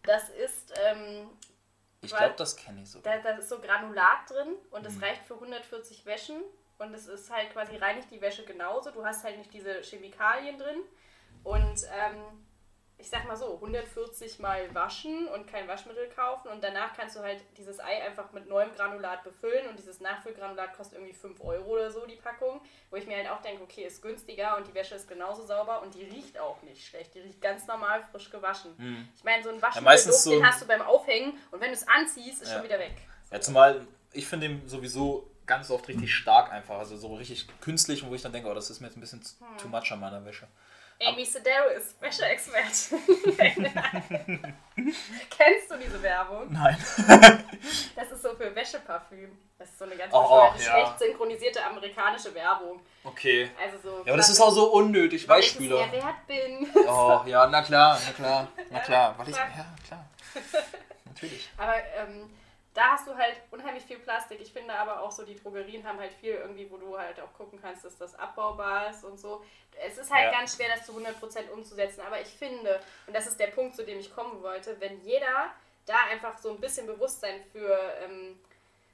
Speaker 1: Das ist ähm,
Speaker 2: Ich glaube, das kenne ich so.
Speaker 1: Da, da ist so Granulat drin und
Speaker 2: Mhm.
Speaker 1: es reicht für 140 Wäschen. Und es ist halt quasi reinigt die Wäsche genauso. Du hast halt nicht diese Chemikalien drin. Und ähm, ich sag mal so, 140 mal waschen und kein Waschmittel kaufen. Und danach kannst du halt dieses Ei einfach mit neuem Granulat befüllen. Und dieses Nachfüllgranulat kostet irgendwie 5 Euro oder so, die Packung. Wo ich mir halt auch denke, okay, ist günstiger und die Wäsche ist genauso sauber und die riecht auch nicht schlecht. Die riecht ganz normal frisch gewaschen. Ich meine, so ein
Speaker 2: meistens
Speaker 1: Waschmittelduft,
Speaker 2: so-
Speaker 1: den hast du beim Aufhängen und wenn du es anziehst, ist
Speaker 2: Ja.
Speaker 1: schon wieder weg.
Speaker 2: Ja, zumal ich finde den sowieso ganz oft richtig stark einfach. Also so richtig künstlich, wo ich dann denke, oh, das ist mir jetzt ein bisschen zu-
Speaker 1: Hm.
Speaker 2: too much an meiner Wäsche.
Speaker 1: Amy Sedero ist Wäscheexpertin. Kennst du diese Werbung?
Speaker 2: Nein.
Speaker 1: Das ist so für Wäscheparfüm. Das ist so eine ganz
Speaker 2: Oh, ja.
Speaker 1: schlecht synchronisierte amerikanische Werbung.
Speaker 2: Okay.
Speaker 1: Also so.
Speaker 2: Ja, aber das ist auch so unnötig,
Speaker 1: weil ich es
Speaker 2: Weichspüler.
Speaker 1: mir wert bin.
Speaker 2: Oh, ja, na klar, na klar, na klar. Weil ich, ja, klar. Natürlich.
Speaker 1: Aber ähm, da hast du halt unheimlich viel Plastik. Ich finde aber auch so, die Drogerien haben halt viel irgendwie, wo du halt auch gucken kannst, dass das abbaubar ist und so. Es ist halt
Speaker 2: Ja.
Speaker 1: ganz schwer, das zu 100% umzusetzen. Aber ich finde, und das ist der Punkt, zu dem ich kommen wollte, wenn jeder da einfach so ein bisschen Bewusstsein für ähm,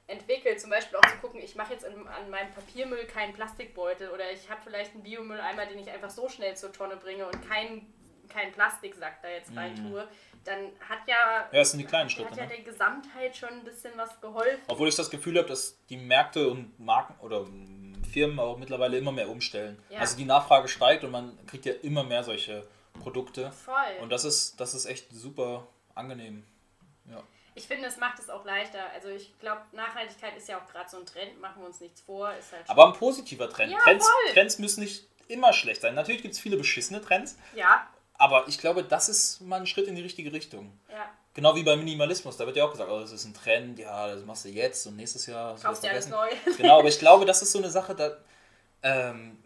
Speaker 1: entwickelt, zum Beispiel auch zu gucken, ich mache jetzt in, an meinem Papiermüll keinen Plastikbeutel oder ich habe vielleicht einen Biomülleimer, den ich einfach so schnell zur Tonne bringe und keinen keinen Plastiksack da jetzt rein
Speaker 2: Mhm.
Speaker 1: tue, dann hat ja,
Speaker 2: Ja, das sind die kleinen
Speaker 1: hat
Speaker 2: Schritte.
Speaker 1: ja
Speaker 2: Ne?
Speaker 1: der Gesamtheit schon ein bisschen was geholfen.
Speaker 2: Obwohl ich das Gefühl habe, dass die Märkte und Marken oder mm, Firmen auch mittlerweile immer mehr umstellen.
Speaker 1: Ja.
Speaker 2: Also die Nachfrage steigt und man kriegt ja immer mehr solche Produkte.
Speaker 1: Voll.
Speaker 2: Und das ist, das ist echt super angenehm. Ja.
Speaker 1: Ich finde, es macht es auch leichter. Also ich glaube, Nachhaltigkeit ist ja auch gerade so ein Trend, machen wir uns nichts vor. Halt
Speaker 2: Aber ein positiver Trend.
Speaker 1: Ja,
Speaker 2: Trends. Trends müssen nicht immer schlecht sein. Natürlich gibt es viele beschissene Trends,
Speaker 1: ja,
Speaker 2: aber ich glaube, das ist mal ein Schritt in die richtige Richtung.
Speaker 1: ja.
Speaker 2: Genau wie beim Minimalismus, da wird ja auch gesagt, oh, das ist ein Trend, ja, das machst du jetzt und nächstes Jahr
Speaker 1: Kaufst dir alles neu.
Speaker 2: Genau, aber ich glaube, das ist so eine Sache, da, ähm,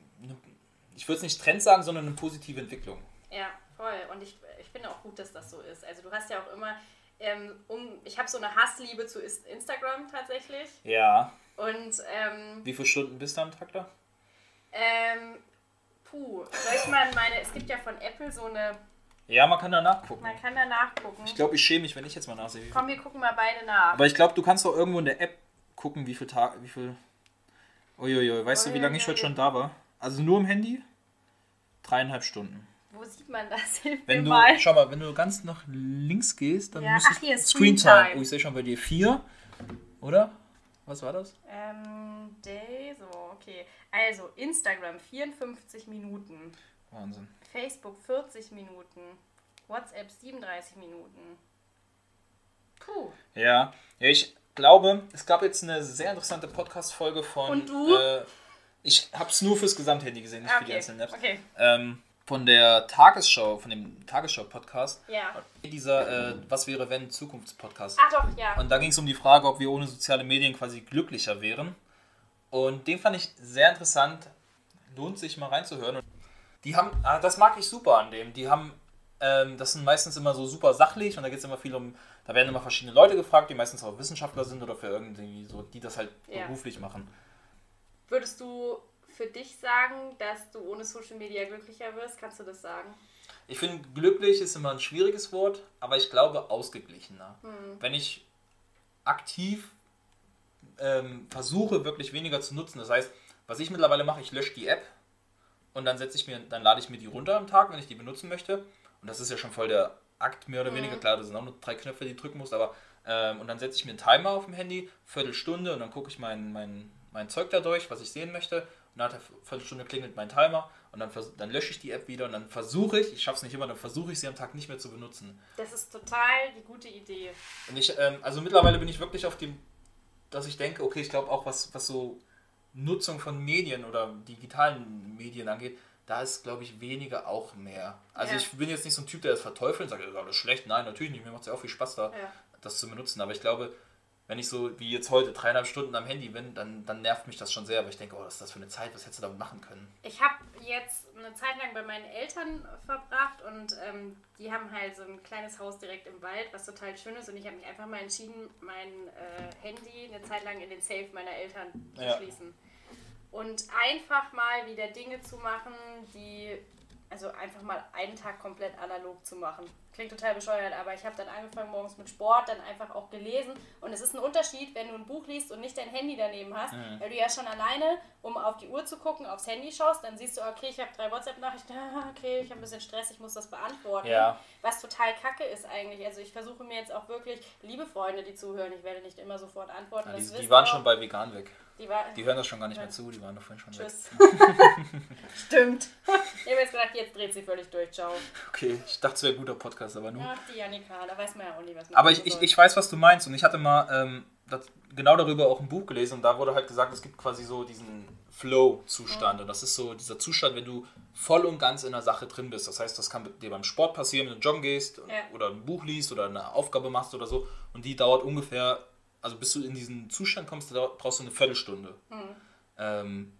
Speaker 2: ich würde es nicht Trend sagen, sondern eine positive Entwicklung.
Speaker 1: Ja, voll. Und ich, ich finde auch gut, dass das so ist. Also du hast ja auch immer, ähm, um, ich habe so eine Hassliebe zu Instagram tatsächlich.
Speaker 2: Ja.
Speaker 1: Und ähm,
Speaker 2: Wie viele Stunden bist du am Tag da?
Speaker 1: Puh, soll ich mal meine, es gibt ja von Apple so eine,
Speaker 2: Ja, man kann da nachgucken.
Speaker 1: man kann da nachgucken.
Speaker 2: Ich glaube, ich schäme mich, wenn ich jetzt mal nachsehe.
Speaker 1: Komm, wir gucken mal beide nach.
Speaker 2: Aber ich glaube, du kannst doch irgendwo in der App gucken, wie viel Tag, wie viel. Uiuiui, weißt du, wie lange ich heute schon da war? Also nur im Handy? Dreieinhalb Stunden.
Speaker 1: Wo sieht man das? Hilf
Speaker 2: Wenn du,
Speaker 1: mal.
Speaker 2: schau mal, wenn du ganz nach links gehst, dann
Speaker 1: Ja,
Speaker 2: müsstest
Speaker 1: hier,
Speaker 2: Screen. Time. Oh, ich sehe schon bei dir vier. Oder? Was war das?
Speaker 1: Ähm, Day, so, okay. Also, Instagram 54 Minuten.
Speaker 2: Wahnsinn.
Speaker 1: Facebook 40 Minuten. WhatsApp 37 Minuten. Puh.
Speaker 2: Ja, ich glaube, es gab jetzt eine sehr interessante Podcast-Folge von.
Speaker 1: Und du?
Speaker 2: Äh, ich habe es nur fürs Gesamthandy gesehen, nicht
Speaker 1: Ah,
Speaker 2: für die
Speaker 1: okay.
Speaker 2: einzelnen Apps.
Speaker 1: Okay.
Speaker 2: Ähm, von der Tagesschau, von dem Tagesschau-Podcast.
Speaker 1: Ja.
Speaker 2: Dieser äh, Was wäre wenn Zukunftspodcast.
Speaker 1: Ach doch, ja.
Speaker 2: Und da ging es um die Frage, ob wir ohne soziale Medien quasi glücklicher wären. Und den fand ich sehr interessant. Lohnt sich mal reinzuhören. Die haben, ah, das mag ich super an dem. Die haben, ähm, das sind meistens immer so super sachlich und da geht es immer viel um, da werden immer verschiedene Leute gefragt, die meistens auch Wissenschaftler sind oder für irgendwie so, die das halt
Speaker 1: Ja.
Speaker 2: beruflich machen.
Speaker 1: Würdest du für dich sagen, dass du ohne Social Media glücklicher wirst? Kannst du das sagen?
Speaker 2: Ich finde, glücklich ist immer ein schwieriges Wort, aber ich glaube ausgeglichener.
Speaker 1: Hm.
Speaker 2: Wenn ich aktiv ähm, versuche, wirklich weniger zu nutzen, das heißt, was ich mittlerweile mache, ich lösche die App und dann setze ich mir, dann lade ich mir die runter am Tag, wenn ich die benutzen möchte. Und das ist ja schon voll der Akt, mehr oder
Speaker 1: Mhm.
Speaker 2: weniger. Klar, das sind auch nur drei Knöpfe, die ich drücken muss, aber ähm, und dann setze ich mir einen Timer auf dem Handy, Viertelstunde, und dann gucke ich mein, mein, mein Zeug da durch, was ich sehen möchte. Nach der Viertelstunde klingelt mein Timer und dann, dann lösche ich die App wieder und dann versuche ich, ich schaffe es nicht immer, dann versuche ich sie am Tag nicht mehr zu benutzen.
Speaker 1: Das ist total die gute Idee.
Speaker 2: Und ich, ähm, also mittlerweile bin ich wirklich auf dem, dass ich denke, okay, ich glaube auch, was, was so Nutzung von Medien oder digitalen Medien angeht, da ist, glaube ich, weniger auch mehr. Also
Speaker 1: Ja.
Speaker 2: ich bin jetzt nicht so ein Typ, der das verteufelt und sagt, das ist alles schlecht. Nein, natürlich nicht. Mir macht es ja auch viel Spaß da,
Speaker 1: Ja.
Speaker 2: das zu benutzen. Aber ich glaube, wenn ich so wie jetzt heute dreieinhalb Stunden am Handy bin, dann, dann nervt mich das schon sehr. Aber ich denke, oh, was ist das für eine Zeit? Was hättest du damit machen können?
Speaker 1: Ich habe jetzt eine Zeit lang bei meinen Eltern verbracht und ähm, die haben halt so ein kleines Haus direkt im Wald, was total schön ist. Und ich habe mich einfach mal entschieden, mein äh, Handy eine Zeit lang in den Safe meiner Eltern zu
Speaker 2: Ja.
Speaker 1: schließen. Und einfach mal wieder Dinge zu machen, die, also einfach mal einen Tag komplett analog zu machen. Klingt total bescheuert, aber ich habe dann angefangen morgens mit Sport, dann einfach auch gelesen. Und es ist ein Unterschied, wenn du ein Buch liest und nicht dein Handy daneben hast,
Speaker 2: Mhm.
Speaker 1: weil du ja schon alleine, um auf die Uhr zu gucken, aufs Handy schaust, dann siehst du, okay, ich habe drei WhatsApp-Nachrichten, okay, ich habe ein bisschen Stress, ich muss das beantworten.
Speaker 2: Ja.
Speaker 1: Was total kacke ist eigentlich. Also ich versuche mir jetzt auch wirklich, liebe Freunde, die zuhören, ich werde nicht immer sofort antworten.
Speaker 2: Ja, die, die waren
Speaker 1: ihr
Speaker 2: schon
Speaker 1: auch.
Speaker 2: bei Vegan weg.
Speaker 1: Die, war,
Speaker 2: Die hören das schon gar nicht mehr zu, die waren doch vorhin schon weg.
Speaker 1: Tschüss. Stimmt. Ich habe jetzt gedacht, jetzt dreht sie völlig durch. Ciao.
Speaker 2: Okay, ich dachte, es wäre ein guter Podcast, aber nur.
Speaker 1: Ach, die Janika, da weiß man ja auch nie, was man
Speaker 2: Aber ich, ich, ich weiß, was du meinst. Und ich hatte mal ähm, das, genau darüber auch ein Buch gelesen. Und da wurde halt gesagt, es gibt quasi so diesen Flow-Zustand. Und das ist so dieser Zustand, wenn du voll und ganz in der Sache drin bist. Das heißt, das kann dir beim Sport passieren, wenn du joggen gehst
Speaker 1: Ja.
Speaker 2: oder ein Buch liest oder eine Aufgabe machst oder so. Und die dauert ungefähr, also bis du in diesen Zustand kommst, da brauchst du eine Viertelstunde.
Speaker 1: Hm.
Speaker 2: Ähm,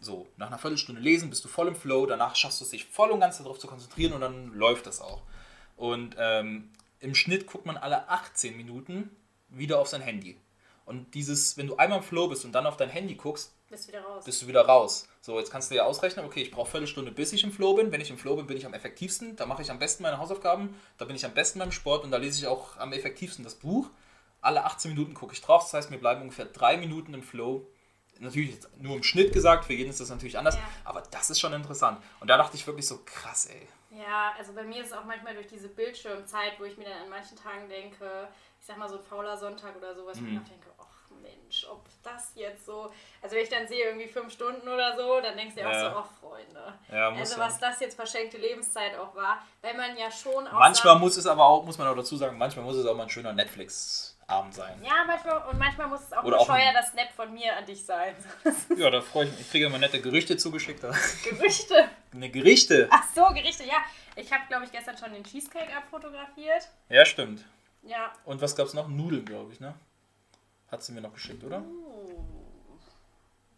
Speaker 2: so, nach einer Viertelstunde lesen bist du voll im Flow, danach schaffst du es, dich voll und ganz darauf zu konzentrieren und dann läuft das auch. Und ähm, im Schnitt guckt man alle 18 Minuten wieder auf sein Handy. Und dieses, wenn du einmal im Flow bist und dann auf dein Handy guckst,
Speaker 1: Bist wieder raus.
Speaker 2: bist du wieder raus. So, jetzt kannst du dir ausrechnen, okay, ich brauche Viertelstunde, bis ich im Flow bin. Wenn ich im Flow bin, bin ich am effektivsten. Da mache ich am besten meine Hausaufgaben, da bin ich am besten beim Sport und da lese ich auch am effektivsten das Buch. Alle 18 Minuten gucke ich drauf, das heißt, mir bleiben ungefähr drei Minuten im Flow natürlich nur im Schnitt gesagt, für jeden ist das natürlich anders,
Speaker 1: Ja.
Speaker 2: aber das ist schon interessant. Und da dachte ich wirklich so, krass, ey.
Speaker 1: Ja, also bei mir ist es auch manchmal durch diese Bildschirmzeit, wo ich mir dann an manchen Tagen denke, ich sag mal so ein fauler Sonntag oder sowas, wo ich
Speaker 2: Mhm.
Speaker 1: noch denke, ach Mensch, ob das jetzt so, also wenn ich dann sehe irgendwie fünf Stunden oder so, dann denkst du dir auch
Speaker 2: Ja.
Speaker 1: so, ach Freunde.
Speaker 2: Ja,
Speaker 1: Also
Speaker 2: ja.
Speaker 1: was das jetzt verschenkte Lebenszeit auch war, weil man ja schon auch
Speaker 2: Manchmal muss es aber auch, muss man auch dazu sagen, manchmal muss es auch mal ein schöner Netflix-Abend sein.
Speaker 1: ja, manchmal, und manchmal muss es auch
Speaker 2: Oder
Speaker 1: bescheuerter Snap von mir an dich sein.
Speaker 2: Ja, da freue ich mich. Ich kriege immer nette Gerüchte zugeschickt.
Speaker 1: Gerüchte.
Speaker 2: Ne, Gerichte.
Speaker 1: Ach so, Gerichte, ja. Ich habe, glaube ich, gestern schon den Cheesecake abfotografiert.
Speaker 2: Ja, stimmt.
Speaker 1: Ja.
Speaker 2: Und was gab's noch? Nudeln, glaube ich, ne? Hat sie mir noch geschickt, oder?
Speaker 1: Uh.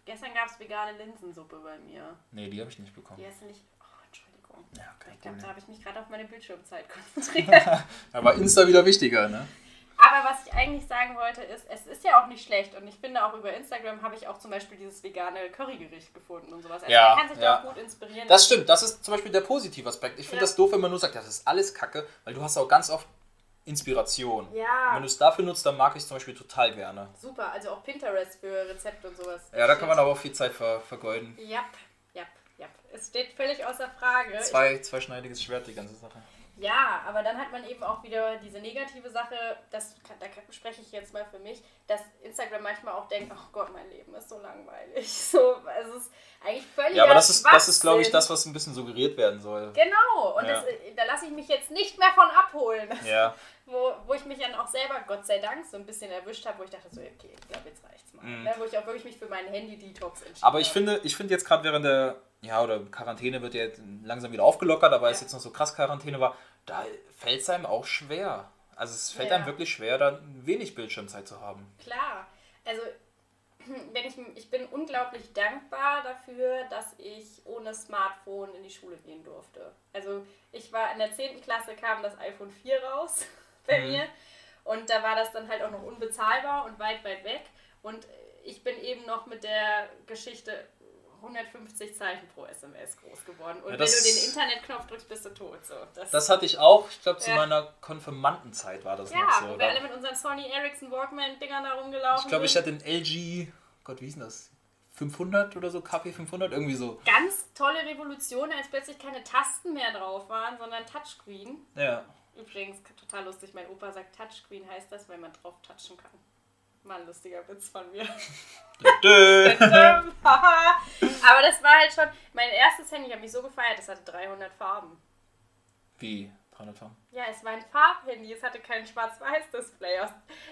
Speaker 1: Gestern gab es vegane Linsensuppe bei mir.
Speaker 2: Nee, die habe ich nicht bekommen.
Speaker 1: Die hast du nicht. Oh, Entschuldigung.
Speaker 2: Ja, kein
Speaker 1: Ich glaube, da habe ich mich gerade auf meine Bildschirmzeit konzentriert.
Speaker 2: Aber Insta wieder wichtiger, ne?
Speaker 1: Aber was ich eigentlich sagen wollte, ist, es ist ja auch nicht schlecht. Und ich finde auch über Instagram habe ich auch zum Beispiel dieses vegane Currygericht gefunden und sowas. Also
Speaker 2: Ja,
Speaker 1: man kann sich
Speaker 2: ja.
Speaker 1: da auch gut inspirieren.
Speaker 2: Das stimmt, das ist zum Beispiel der positive Aspekt. Ich finde
Speaker 1: Ja.
Speaker 2: das doof, wenn man nur sagt, ja, das ist alles Kacke, weil du hast auch ganz oft Inspiration.
Speaker 1: Ja.
Speaker 2: Wenn du es dafür nutzt, dann mag ich es zum Beispiel total gerne.
Speaker 1: Super, also auch Pinterest für Rezepte und sowas.
Speaker 2: Ja, da kann man aber auch viel Zeit ver vergeuden.
Speaker 1: Jap, jap, jap. Es steht völlig außer Frage.
Speaker 2: Zwei, zweischneidiges Schwert, die ganze Sache.
Speaker 1: Ja, aber dann hat man eben auch wieder diese negative Sache, das, kann- da spreche ich jetzt mal für mich, dass Instagram manchmal auch denkt, oh Gott, mein Leben ist so langweilig. So, es ist eigentlich völlig
Speaker 2: Ja, aber das ist, das ist glaube ich, das, was ein bisschen suggeriert werden soll.
Speaker 1: Genau, und
Speaker 2: Ja.
Speaker 1: das, da lasse ich mich jetzt nicht mehr von abholen.
Speaker 2: Ja,
Speaker 1: Wo, wo ich mich dann auch selber, Gott sei Dank, so ein bisschen erwischt habe, wo ich dachte so, okay, ich glaube, jetzt reicht's mal.
Speaker 2: Mhm.
Speaker 1: Ne, wo ich auch wirklich mich für meinen Handy-Detox entschieden
Speaker 2: aber ich
Speaker 1: habe.
Speaker 2: finde, ich finde jetzt gerade während der, ja, oder Quarantäne wird ja jetzt langsam wieder aufgelockert, aber es
Speaker 1: Ja.
Speaker 2: jetzt noch so krass Quarantäne war, da fällt es einem auch schwer. Also es fällt
Speaker 1: Ja.
Speaker 2: einem wirklich schwer, da wenig Bildschirmzeit zu haben.
Speaker 1: Klar, also wenn ich, ich bin unglaublich dankbar dafür, dass ich ohne Smartphone in die Schule gehen durfte. Also ich war in der 10. Klasse, kam das iPhone 4 raus bei
Speaker 2: Mhm.
Speaker 1: mir und da war das dann halt auch noch unbezahlbar und weit, weit weg und ich bin eben noch mit der Geschichte 150 Zeichen pro SMS groß geworden. Und
Speaker 2: Ja,
Speaker 1: wenn du den Internetknopf drückst, bist du tot. So, das,
Speaker 2: Das hatte ich auch, ich glaube zu
Speaker 1: Ja.
Speaker 2: meiner Konfirmandenzeit war das
Speaker 1: ja,
Speaker 2: noch so.
Speaker 1: wo wir alle mit unseren Sony Ericsson Walkman-Dingern da rumgelaufen
Speaker 2: Ich glaube, ich hatte den LG, Gott, wie hieß denn das? 500 oder so, KP 500, irgendwie so.
Speaker 1: ganz tolle Revolution, als plötzlich keine Tasten mehr drauf waren, sondern Touchscreen.
Speaker 2: Ja.
Speaker 1: Übrigens, total lustig, mein Opa sagt Touchscreen heißt das, weil man drauf touchen kann. Mal ein lustiger Witz von mir. Aber das war halt schon mein erstes Handy, ich habe mich so gefeiert, es hatte 300 Farben.
Speaker 2: Wie? 300 Farben?
Speaker 1: Ja, es war ein Farbhandy, es hatte kein Schwarz-Weiß-Display. Aus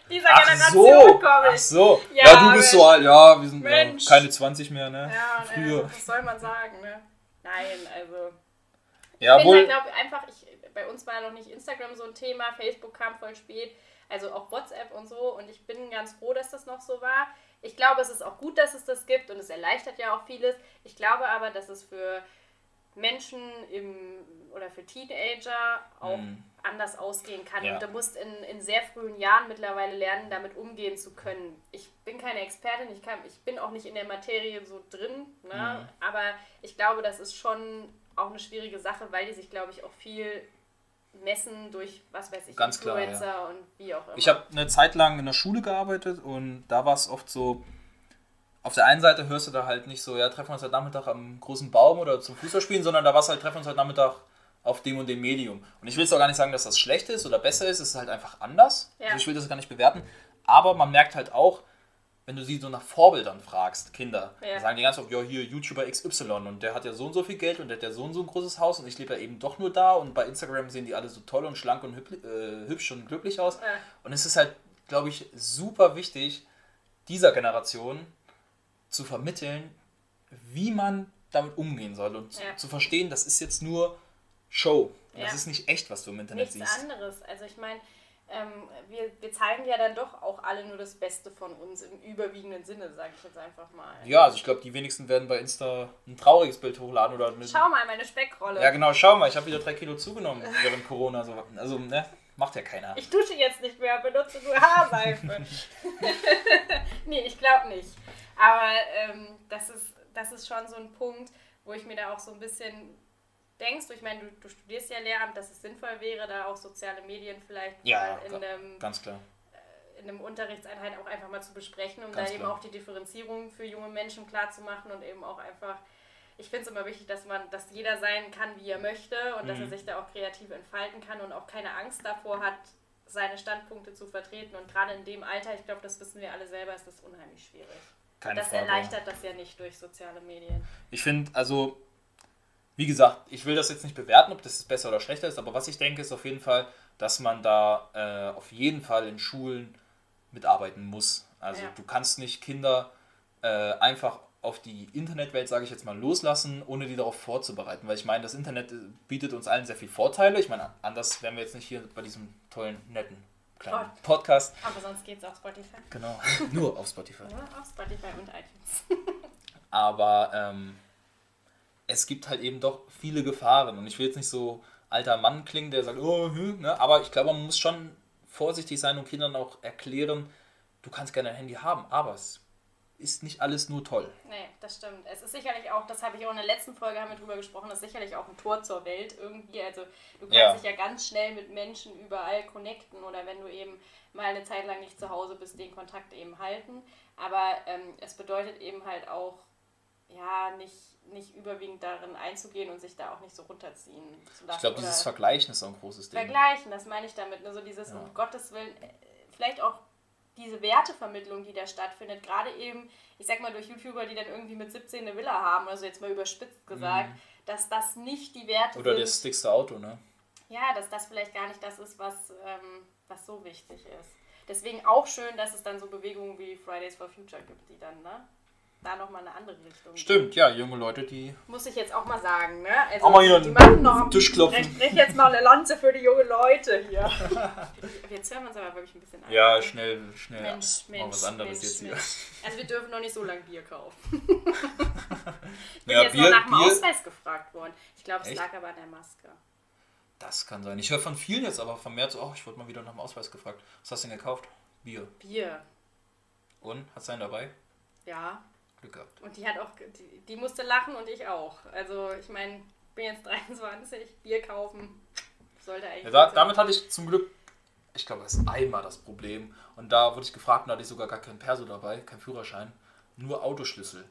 Speaker 1: dieser
Speaker 2: Ach
Speaker 1: Generation
Speaker 2: so,
Speaker 1: komme
Speaker 2: ach
Speaker 1: ich.
Speaker 2: so.
Speaker 1: Ja,
Speaker 2: Ja, du bist so alt, ja, wir sind ja, keine 20 mehr, ne?
Speaker 1: Ja,
Speaker 2: Früher.
Speaker 1: was soll man sagen, ne? Nein, also
Speaker 2: Ja,
Speaker 1: Ich
Speaker 2: wohl.
Speaker 1: halt, glaube einfach, ich, bei uns war noch nicht Instagram so ein Thema, Facebook kam voll spät, also auch WhatsApp und so und ich bin ganz froh, dass das noch so war. Ich glaube, es ist auch gut, dass es das gibt und es erleichtert ja auch vieles. Ich glaube aber, dass es für Menschen im, oder für Teenager auch
Speaker 2: Mhm.
Speaker 1: anders ausgehen kann.
Speaker 2: Ja.
Speaker 1: Und du musst in, in sehr frühen Jahren mittlerweile lernen, damit umgehen zu können. Ich bin keine Expertin, ich, kann, ich bin auch nicht in der Materie so drin, ne?
Speaker 2: Mhm.
Speaker 1: aber ich glaube, das ist schon auch eine schwierige Sache, weil die sich, glaube ich, auch viel messen durch, was weiß ich,
Speaker 2: Ganz klar,
Speaker 1: Influencer und wie auch immer.
Speaker 2: Ich habe eine Zeit lang in der Schule gearbeitet und da war es oft so, auf der einen Seite hörst du da halt nicht so, ja, treffen wir uns heute Nachmittag am großen Baum oder zum Fußballspielen, sondern da war es halt, treffen wir uns heute Nachmittag auf dem und dem Medium. Und ich will jetzt auch gar nicht sagen, dass das schlecht ist oder besser ist, es ist halt einfach anders.
Speaker 1: Ja.
Speaker 2: Also ich will das gar nicht bewerten. Aber man merkt halt auch, wenn du sie so nach Vorbildern fragst, Kinder,
Speaker 1: Ja.
Speaker 2: dann sagen die ganz oft, ja, hier YouTuber XY und der hat ja so und so viel Geld und der hat ja so und so ein großes Haus und ich lebe ja eben doch nur da und bei Instagram sehen die alle so toll und schlank und hübsch, äh, hübsch und glücklich aus.
Speaker 1: Ja.
Speaker 2: Und es ist halt, glaube ich, super wichtig, dieser Generation zu vermitteln, wie man damit umgehen soll und
Speaker 1: Ja.
Speaker 2: zu verstehen, das ist jetzt nur Show. Das ist nicht echt, was du im Internet
Speaker 1: Nichts
Speaker 2: siehst.
Speaker 1: anderes. Also ich meine, ähm, wir, wir zeigen ja dann doch auch alle nur das Beste von uns im überwiegenden Sinne, sage ich jetzt einfach mal.
Speaker 2: Ja, also ich glaube, die wenigsten werden bei Insta ein trauriges Bild hochladen oder eine.
Speaker 1: Schau mal, meine Speckrolle.
Speaker 2: Ja, genau, schau mal, ich habe wieder drei Kilo zugenommen während Corona. So. Also, ne, macht ja keiner.
Speaker 1: Ich dusche jetzt nicht mehr, benutze nur Haarseife. nee, ich glaube nicht. Aber ähm, das, ist, das ist schon so ein Punkt, wo ich mir da auch so ein bisschen denkst, du, ich meine, du, du studierst ja Lehramt, dass es sinnvoll wäre, da auch soziale Medien vielleicht
Speaker 2: Ja,
Speaker 1: in einem,
Speaker 2: Ganz klar.
Speaker 1: in einem Unterrichtseinheit auch einfach mal zu besprechen, um
Speaker 2: Ganz
Speaker 1: da eben
Speaker 2: klar.
Speaker 1: auch die Differenzierung für junge Menschen klar zu machen und eben auch einfach, ich finde es immer wichtig, dass man, dass jeder sein kann, wie er möchte und dass er
Speaker 2: Mhm.
Speaker 1: sich da auch kreativ entfalten kann und auch keine Angst davor hat, seine Standpunkte zu vertreten. Und gerade in dem Alter, ich glaube, das wissen wir alle selber, ist das unheimlich schwierig.
Speaker 2: Keine
Speaker 1: das
Speaker 2: Frage.
Speaker 1: erleichtert das ja nicht durch soziale Medien.
Speaker 2: Ich finde, also, wie gesagt, ich will das jetzt nicht bewerten, ob das besser oder schlechter ist, aber was ich denke, ist auf jeden Fall, dass man da äh, auf jeden Fall in Schulen mitarbeiten muss. Also
Speaker 1: Ja.
Speaker 2: du kannst nicht Kinder äh, einfach auf die Internetwelt, sage ich jetzt mal, loslassen, ohne die darauf vorzubereiten. Weil ich meine, das Internet äh, bietet uns allen sehr viele Vorteile. Ich meine, anders wären wir jetzt nicht hier bei diesem tollen, netten, kleinen
Speaker 1: Oh.
Speaker 2: Podcast.
Speaker 1: Aber sonst geht es auf Spotify.
Speaker 2: Genau, nur auf Spotify.
Speaker 1: Nur auf Spotify und iTunes.
Speaker 2: Aber ähm, es gibt halt eben doch viele Gefahren. Und ich will jetzt nicht so alter Mann klingen, der sagt, oh, hm, ne? aber ich glaube, man muss schon vorsichtig sein und Kindern auch erklären, du kannst gerne ein Handy haben, aber es ist nicht alles nur toll.
Speaker 1: Nee, das stimmt. Es ist sicherlich auch, das habe ich auch in der letzten Folge haben wir drüber gesprochen, das ist sicherlich auch ein Tor zur Welt irgendwie. Also du kannst
Speaker 2: Ja.
Speaker 1: dich ja ganz schnell mit Menschen überall connecten oder wenn du eben mal eine Zeit lang nicht zu Hause bist, den Kontakt eben halten. Aber ähm, es bedeutet eben halt auch, ja, nicht, nicht überwiegend darin einzugehen und sich da auch nicht so runterziehen zu lassen.
Speaker 2: Ich glaube, dieses Vergleichen ist auch ein großes Ding.
Speaker 1: Vergleichen, das meine ich damit. Ne? So dieses,
Speaker 2: Ja.
Speaker 1: um Gottes Willen, äh, vielleicht auch diese Wertevermittlung, die da stattfindet, gerade eben, ich sag mal, durch YouTuber, die dann irgendwie mit 17 eine Villa haben, also jetzt mal überspitzt gesagt, dass das nicht die Werte
Speaker 2: Mhm. Oder
Speaker 1: sind.
Speaker 2: das dickste Auto, ne?
Speaker 1: Ja, dass das vielleicht gar nicht das ist, was, ähm, was so wichtig ist. Deswegen auch schön, dass es dann so Bewegungen wie Fridays for Future gibt, die dann, ne? Da nochmal eine andere Richtung.
Speaker 2: Stimmt, ja, junge Leute, die.
Speaker 1: Muss ich jetzt auch mal sagen, ne? Also,
Speaker 2: Auch mal hier
Speaker 1: die machen noch
Speaker 2: Tisch klopfen.
Speaker 1: Ich brech jetzt mal eine Lanze für die jungen Leute hier. jetzt hören wir uns aber wirklich ein bisschen an.
Speaker 2: Ja,
Speaker 1: ne?
Speaker 2: schnell, schnell.
Speaker 1: Mensch,
Speaker 2: mal
Speaker 1: Mensch,
Speaker 2: was anderes
Speaker 1: Mensch,
Speaker 2: jetzt hier.
Speaker 1: Mensch. Also wir dürfen noch nicht so lange Bier kaufen. Ich bin
Speaker 2: Ja,
Speaker 1: jetzt
Speaker 2: Bier,
Speaker 1: noch nach dem
Speaker 2: Bier,
Speaker 1: Ausweis gefragt worden. Ich glaube, es
Speaker 2: Echt?
Speaker 1: lag aber an der Maske.
Speaker 2: das kann sein. Ich höre von vielen jetzt aber vermehrt so, oh, ich wurde mal wieder nach dem Ausweis gefragt. Was hast du denn gekauft? Bier.
Speaker 1: Bier,
Speaker 2: Und? Hast du einen dabei?
Speaker 1: ja.
Speaker 2: Glück gehabt.
Speaker 1: Und die hat auch, die, die musste lachen und ich auch. Also ich meine, ich bin jetzt 23, Bier kaufen sollte eigentlich.
Speaker 2: Ja, da, damit hatte ich zum Glück, ich glaube, das ist einmal das Problem. Und da wurde ich gefragt, und da hatte ich sogar gar keinen Perso dabei, keinen Führerschein, nur Autoschlüssel. Und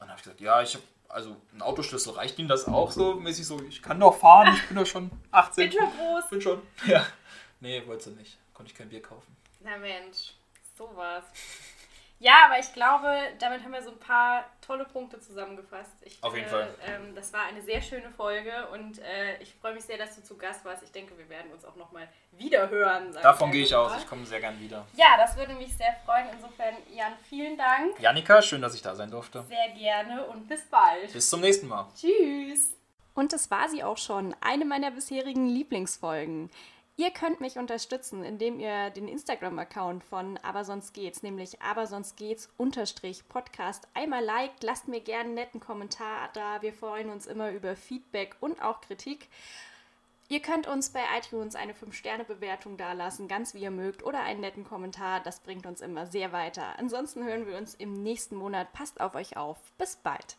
Speaker 2: dann habe ich gesagt, ja, ich habe, also ein Autoschlüssel, reicht Ihnen das auch so mäßig so, ich kann doch fahren, ich bin doch schon 18.
Speaker 1: bin schon groß.
Speaker 2: Bin schon. Ja. Nee, wollte sie nicht. Konnte ich kein Bier kaufen.
Speaker 1: Na Mensch, sowas. Ja, aber ich glaube, damit haben wir so ein paar tolle Punkte zusammengefasst. Ich
Speaker 2: Auf jeden
Speaker 1: finde,
Speaker 2: Fall.
Speaker 1: Ähm, das war eine sehr schöne Folge und äh, ich freue mich sehr, dass du zu Gast warst. Ich denke, wir werden uns auch nochmal wieder hören.
Speaker 2: Davon gehe ich aus. Ich komme sehr gern wieder.
Speaker 1: Ja, das würde mich sehr freuen. Insofern, Jan, vielen Dank.
Speaker 2: Janika, schön, dass ich da sein durfte.
Speaker 1: Sehr gerne und bis bald.
Speaker 2: Bis zum nächsten Mal.
Speaker 1: Tschüss.
Speaker 3: Und das war sie auch schon, eine meiner bisherigen Lieblingsfolgen. Ihr könnt mich unterstützen, indem ihr den Instagram-Account von Aber sonst geht's, nämlich Aber sonst geht's unterstrich Podcast einmal liked. Lasst mir gerne einen netten Kommentar da. Wir freuen uns immer über Feedback und auch Kritik. Ihr könnt uns bei iTunes eine 5-Sterne-Bewertung dalassen, ganz wie ihr mögt, oder einen netten Kommentar. Das bringt uns immer sehr weiter. Ansonsten hören wir uns im nächsten Monat. Passt auf euch auf. Bis bald.